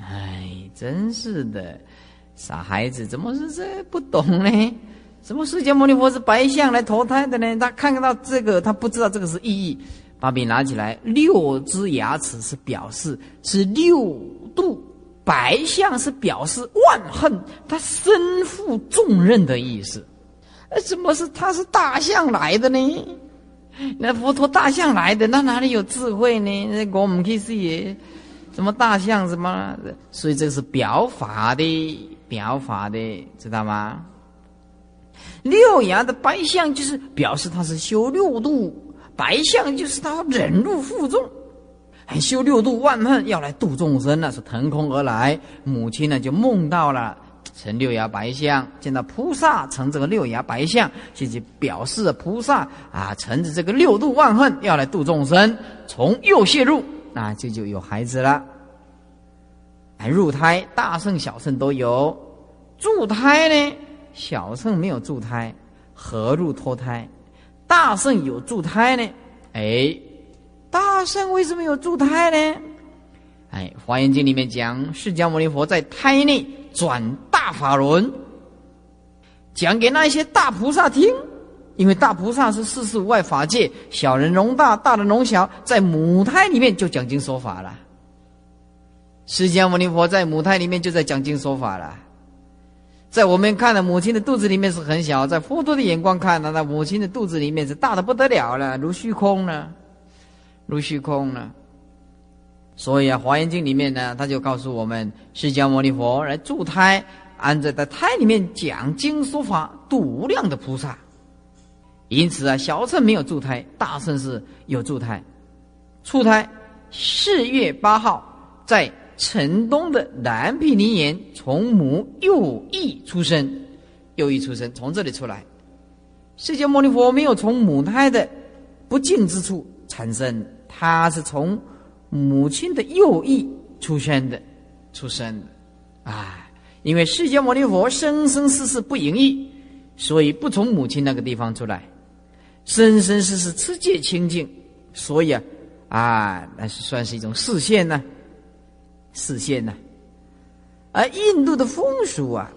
哎，真是的，傻孩子，怎么是这不懂呢？什么释迦牟尼佛是白象来投胎的呢？他看到这个，他不知道这个是意义。把笔拿起来，六只牙齿是表示是六度。白象是表示万恨，他身负重任的意思。呃，怎么是他是大象来的呢？那佛陀大象来的，那哪里有智慧呢？那我们可以是什么大象什么？所以这是表法的，表法的，知道吗？六牙的白象就是表示他是修六度，白象就是他忍辱负重。修六度万恨，要来度众生那，是腾空而来。母亲呢，就梦到了乘六牙白象，见到菩萨乘这个六牙白象，就就表示菩萨啊，乘着这个六度万恨要来度众生。从右泄入，那这就有孩子了。哎，入胎，大圣小圣都有。助胎呢，小圣没有助胎，何入脱胎？大圣有助胎呢，哎。大圣为什么有助胎呢？哎，《华严经》里面讲，释迦牟尼佛在胎内转大法轮，讲给那些大菩萨听。因为大菩萨是世事无外法界，小人容大，大人容小，在母胎里面就讲经说法了。释迦牟尼佛在母胎里面就在讲经说法了。在我们看的母亲的肚子里面是很小，在佛陀的眼光看呢，那母亲的肚子里面是大的不得了了，如虚空呢。如虚空呢？所以啊，《华严经》里面呢，他就告诉我们，释迦牟尼佛来助胎，安在在胎里面讲经说法，度无量的菩萨。因此啊，小乘没有助胎，大乘是有助胎。出胎四月八号，在城东的南毗尼园，从母右翼出生，右翼出生，从这里出来。释迦牟尼佛没有从母胎的不净之处产生。他是从母亲的右翼出生的，出生的，啊，因为释迦牟尼佛生生世世不盈意，所以不从母亲那个地方出来，生生世世持戒清净，所以啊，啊，那是算是一种视线呢，视线呢。而印度的风俗啊，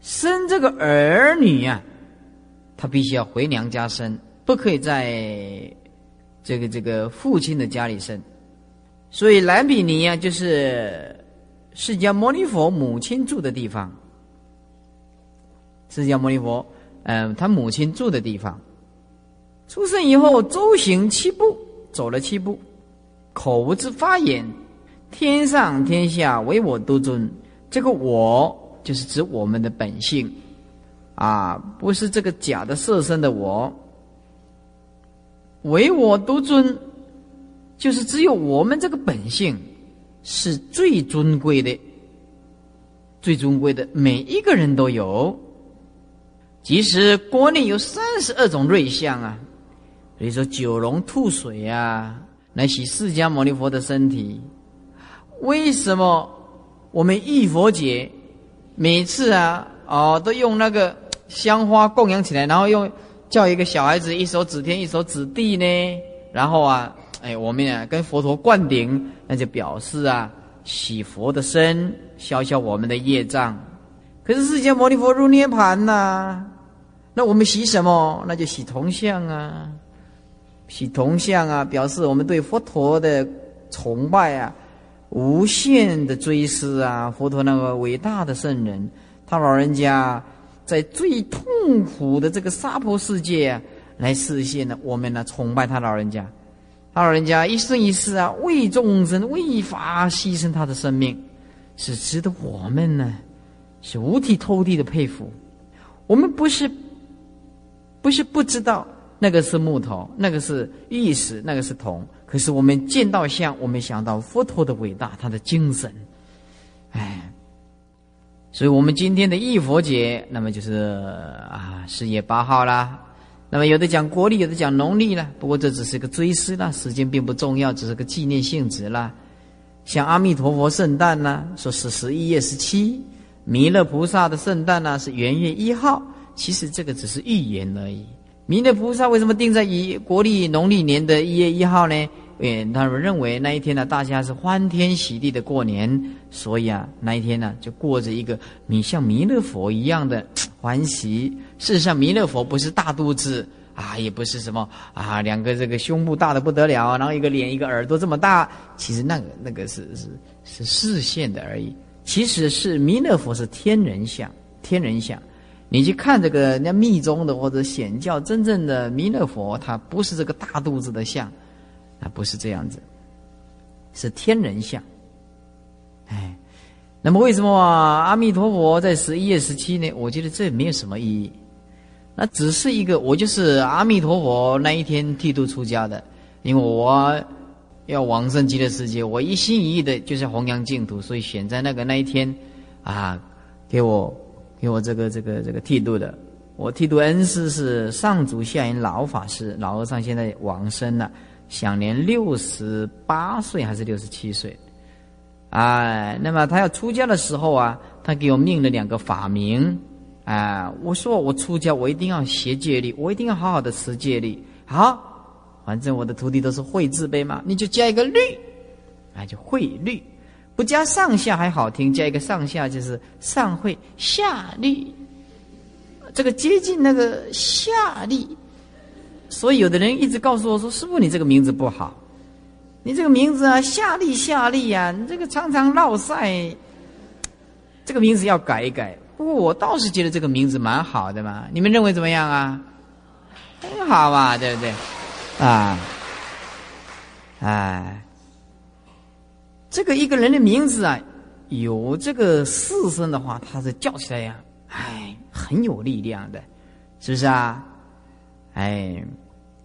生这个儿女啊，他必须要回娘家生，不可以在。这个这个父亲的家里生，所以兰比尼啊，就是释迦牟尼佛母亲住的地方。释迦牟尼佛，嗯，他母亲住的地方。出生以后，周行七步，走了七步，口无之发言：天上天下唯我独尊。这个我，就是指我们的本性，啊，不是这个假的色身的我。唯我独尊，就是只有我们这个本性是最尊贵的、最尊贵的，每一个人都有。即使国内有三十二种瑞相啊，比如说九龙吐水啊，来洗释迦牟尼佛的身体。为什么我们忆佛节每次啊，哦，都用那个香花供养起来，然后用叫一个小孩子一手指天一手指地呢？然后啊，哎，我们啊跟佛陀灌顶，那就表示啊洗佛的身，消消我们的业障。可是释迦牟尼佛入涅盘呐，那我们洗什么？那就洗铜像啊，洗铜像啊，表示我们对佛陀的崇拜啊，无限的追思啊。佛陀那个伟大的圣人，他老人家在最痛苦的这个娑婆世界啊，来实现了我们呢崇拜他老人家。他老人家一生一世啊，为众生为法牺牲他的生命，是值得我们呢。是五体投地的佩服，我们不是，不是不知道那个是木头，那个是玉石，那个是铜。可是我们见到像，我们想到佛陀的伟大，他的精神，哎，所以我们今天的义佛节，那么就是啊，十月八号啦。那么有的讲国历，有的讲农历了。不过这只是个追思啦，时间并不重要，只是个纪念性质啦。像阿弥陀佛圣诞呢，说是十一月十七。弥勒菩萨的圣诞呢是元月一号，其实这个只是预言而已。弥勒菩萨为什么定在以国历农历年的一月一号呢？因他们认为那一天呢，大家是欢天喜地的过年，所以啊，那一天呢就过着一个你像弥勒佛一样的欢喜。事实上，弥勒佛不是大肚子啊，也不是什么啊，两个这个胸部大的不得了，然后一个脸一个耳朵这么大，其实那个那个是是是视线的而已。其实是弥勒佛是天人相，天人相。你去看这个人家密宗的或者显教，真正的弥勒佛，他不是这个大肚子的像，啊，不是这样子，是天人相。哎，那么为什么阿弥陀佛在十一月十七呢？我觉得这没有什么意义，那只是一个我就是阿弥陀佛那一天剃度出家的，因为我。要往生极乐世界，我一心一意的就是弘扬净土，所以选在那个那一天，啊，给我给我这个这个这个剃度的。我剃度恩师是上祖下人老法师，老和尚现在往生了，享年六十八岁还是六十七岁？哎，那么他要出家的时候啊，他给我命了两个法名，啊，我说我出家我一定要学戒律，我一定要好好的持戒律，好。反正我的徒弟都是会字辈嘛，你就加一个律，哎，就会律，不加上下还好听，加一个上下就是上会下律，这个接近那个下律，所以有的人一直告诉我说：“师傅，你这个名字不好，你这个名字啊，夏利夏利啊，你这个常常绕赛，这个名字要改一改。”不过我倒是觉得这个名字蛮好的嘛，你们认为怎么样啊？很好嘛，对不对？啊，哎，这个一个人的名字啊，有这个四声的话，他是叫起来呀，哎，很有力量的，是不是啊？哎，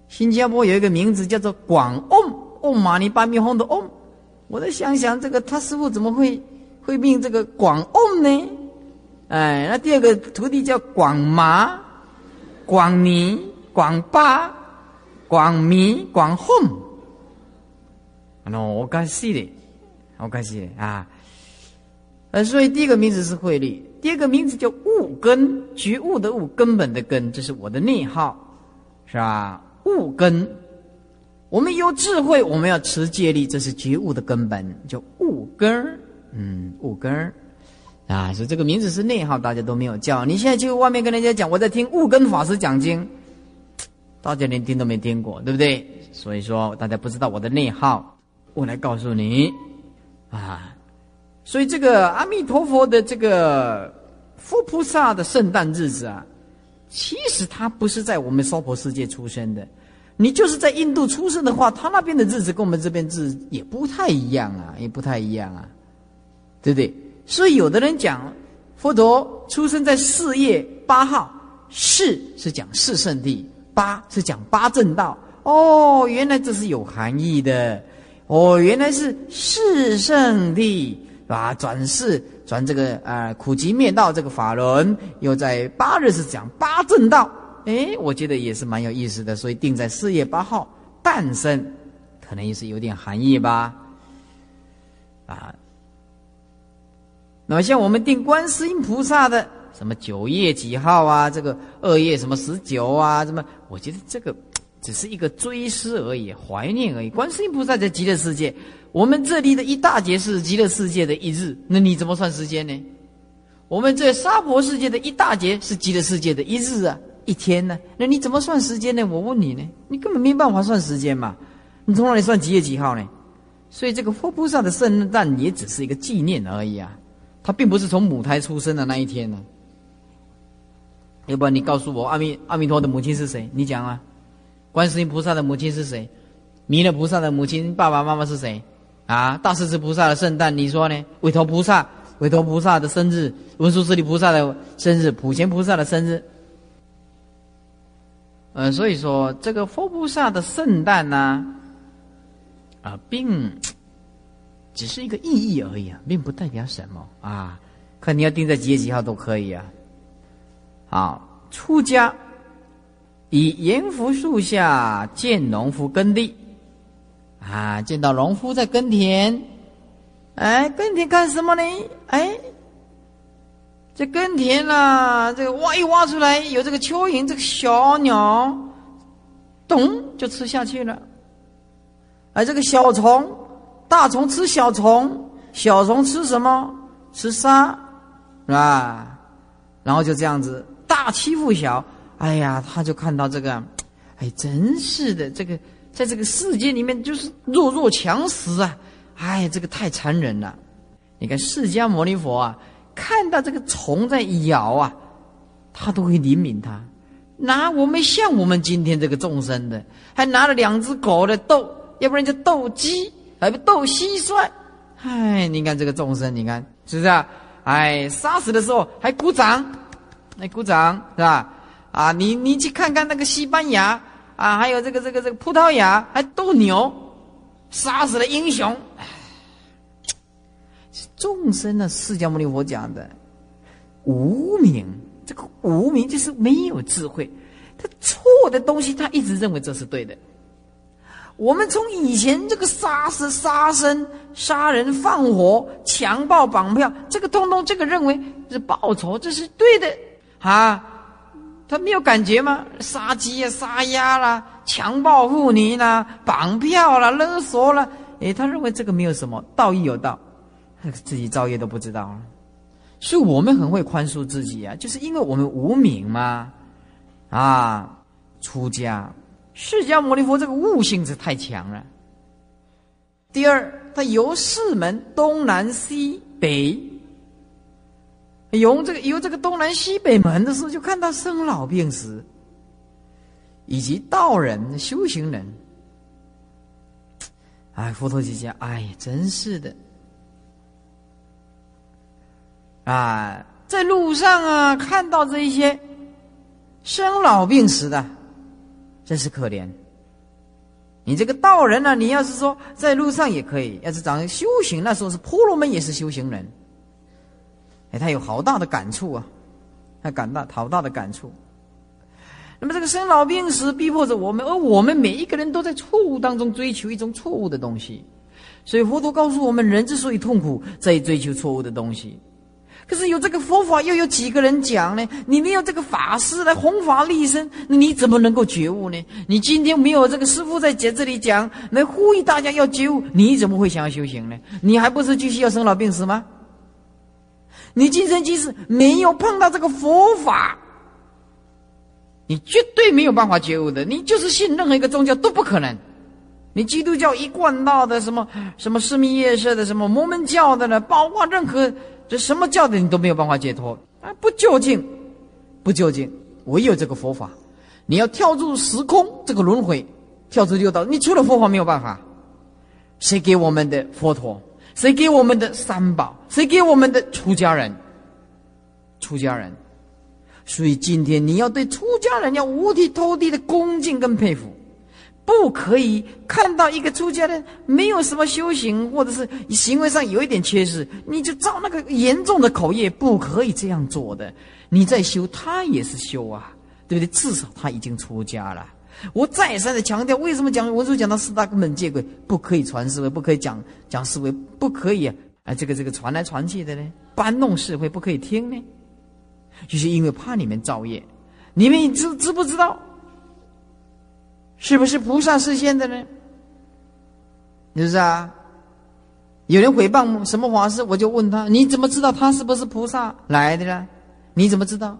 新加坡有一个名字叫做广嗡嗡玛尼巴咪吽的嗡，我在想想这个他师傅怎么会会命这个广嗡呢？哎，那第二个徒弟叫广麻、广尼、广巴。广明广宏，喏，我该死的，我该死的啊！呃，所以第一个名字是慧律，第二个名字叫悟根，觉悟的悟，根本的根，这是我的内号，是吧？悟根，我们有智慧，我们要持戒律，这是觉悟的根本，叫悟根儿。嗯，悟根儿啊，所以这个名字是内号，大家都没有叫。你现在去外面跟人家讲，我在听悟根法师讲经。大家连听都没听过，对不对？所以说大家不知道我的内号，我来告诉你啊。所以这个阿弥陀佛的这个佛菩萨的圣诞日子啊，其实他不是在我们娑婆世界出生的。你就是在印度出生的话，他那边的日子跟我们这边日子也不太一样啊，也不太一样啊，对不对？所以有的人讲佛陀出生在四月八号，四是讲四圣地。八是讲八正道哦，原来这是有含义的哦，原来是四圣地啊，转世转这个啊苦集灭道这个法轮，又在八日是讲八正道，哎，我觉得也是蛮有意思的，所以定在四月八号诞生，可能也是有点含义吧，啊。那么像我们定观世音菩萨的什么九月几号啊，这个二月什么十九啊，什么，我觉得这个只是一个追思而已，怀念而已。观世音菩萨在极乐世界。我们这里的一大节是极乐世界的一日，那你怎么算时间呢？我们这娑婆世界的一大节是极乐世界的一日啊，一天呢？那你怎么算时间呢？我问你呢，你根本没办法算时间嘛？你从哪里算几月几号呢？所以这个佛菩萨的圣诞也只是一个纪念而已啊，他并不是从母胎出生的那一天呢。要不然你告诉我，阿弥阿弥陀的母亲是谁？你讲啊，观世音菩萨的母亲是谁？弥勒菩萨的母亲爸爸妈妈是谁？啊，大势至菩萨的圣诞，你说呢？韦陀菩萨，韦陀菩萨的生日，文殊师利菩萨的生日，普贤菩萨的生日。呃，所以说这个佛菩萨的圣诞呢，啊，并只是一个意义而已啊，并不代表什么啊。看你要定在几月几号都可以啊。好，出家以盐福树下见农夫耕地。啊，见到农夫在耕田，哎，耕田干什么呢？哎，这耕田啦，这个挖一挖出来有这个蚯蚓，这个小鸟，咚就吃下去了。而这个小虫，大虫吃小虫，小虫吃什么？吃沙，是吧？然后就这样子，大欺负小，哎呀，他就看到这个，哎，真是的，这个。在这个世界里面，就是弱肉强食啊！哎，这个太残忍了。你看释迦牟尼佛啊，看到这个虫在咬啊，他都会怜悯他。拿我们像我们今天这个众生的，还拿了两只狗来斗，要不然就斗鸡，还不斗蟋蟀。哎，你看这个众生，你看是不是啊？哎，杀死的时候还鼓掌，来鼓掌是吧？啊，你你去看看那个西班牙。啊，还有这个这个这个葡萄牙还斗牛，杀死了英雄。众生呢，释迦牟尼佛讲的无名，这个无名就是没有智慧，他错的东西，他一直认为这是对的。我们从以前这个杀死、杀生、杀人、放火、强暴、绑票，这个通通这个认为是报仇，这是对的啊。他没有感觉吗？杀鸡啊，杀鸭啦，强暴妇女啦，绑票啦，勒索啦，哎，他认为这个没有什么道义有道，自己造业都不知道。所以我们很会宽恕自己啊，就是因为我们无名嘛。啊，出家，释迦牟尼佛这个悟性是太强了。第二，他由四门东南西北。由这个由这个东南西北门的时候，就看到生老病死，以及道人修行人。哎，佛陀姐姐：“哎呀，真是的，啊，在路上啊，看到这一些生老病死的，真是可怜。你这个道人呢，你要是说在路上也可以，要是长修行，那时候是婆罗门也是修行人。”哎，他有好大的感触啊，他感到好大的感触。那么这个生老病死逼迫着我们，而我们每一个人都在错误当中追求一种错误的东西。所以佛陀告诉我们，人之所以痛苦，在追求错误的东西。可是有这个佛法，又有几个人讲呢？你没有这个法师来弘法利生，那你怎么能够觉悟呢？你今天没有这个师傅在节这里讲，来呼吁大家要觉悟，你怎么会想要修行呢？你还不是继续要生老病死吗？你今生今世没有碰到这个佛法，你绝对没有办法觉悟的。你就是信任何一个宗教都不可能。你基督教一贯道的什么什么施密夜社的什么摩门教的呢？包括任何这什么教的，你都没有办法解脱啊！不究竟，不究竟，唯有这个佛法。你要跳出时空这个轮回，跳出六道，你除了佛法没有办法。谁给我们的佛陀？谁给我们的三宝？谁给我们的出家人？出家人，所以今天你要对出家人要五体投地的恭敬跟佩服，不可以看到一个出家人没有什么修行，或者是行为上有一点缺失，你就造那个严重的口业，不可以这样做的。你在修，他也是修啊，对不对？至少他已经出家了。我再三的强调，为什么讲文殊讲到四大根本戒规不可以传思维，不可以讲讲思维，不可以？啊，这个这个传来传去的呢，搬弄是非不可以听呢？就是因为怕你们造业，你们知知不知道？是不是菩萨示现的呢？是不是啊？有人诽谤什么法师，我就问他：你怎么知道他是不是菩萨来的呢？你怎么知道？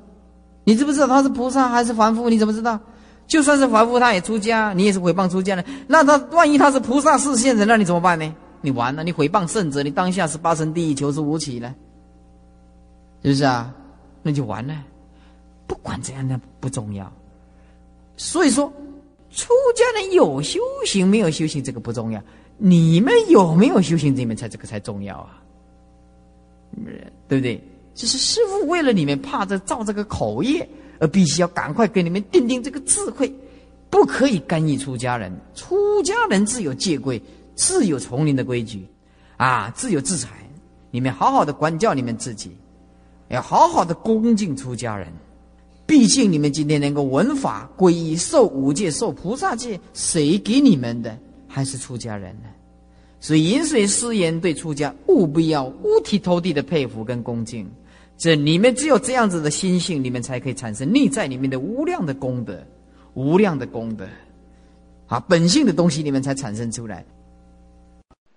你知不知道他是菩萨还是凡夫？你怎么知道？就算是凡夫，他也出家，你也是诽谤出家的。那他万一他是菩萨示现的，那你怎么办呢？你完了，你诽谤圣者，你当下是八成地狱，求之无期了，是不是啊？那就完了。不管怎样的不重要。所以说，出家人有修行没有修行这个不重要，你们有没有修行你们才这个才重要啊？对不对？就是师傅为了你们怕这造这个口业。而必须要赶快给你们定定这个智慧，不可以干预出家人。出家人自有戒规，自有丛林的规矩，啊，自有制裁。你们好好的管教你们自己，要好好的恭敬出家人。毕竟你们今天能够闻法皈依、受五戒、受菩萨戒，谁给你们的？还是出家人呢？所以饮水思源对出家务必要五体投地的佩服跟恭敬。这你们只有这样子的心性，你们才可以产生内在里面的无量的功德，无量的功德，啊，本性的东西你们才产生出来。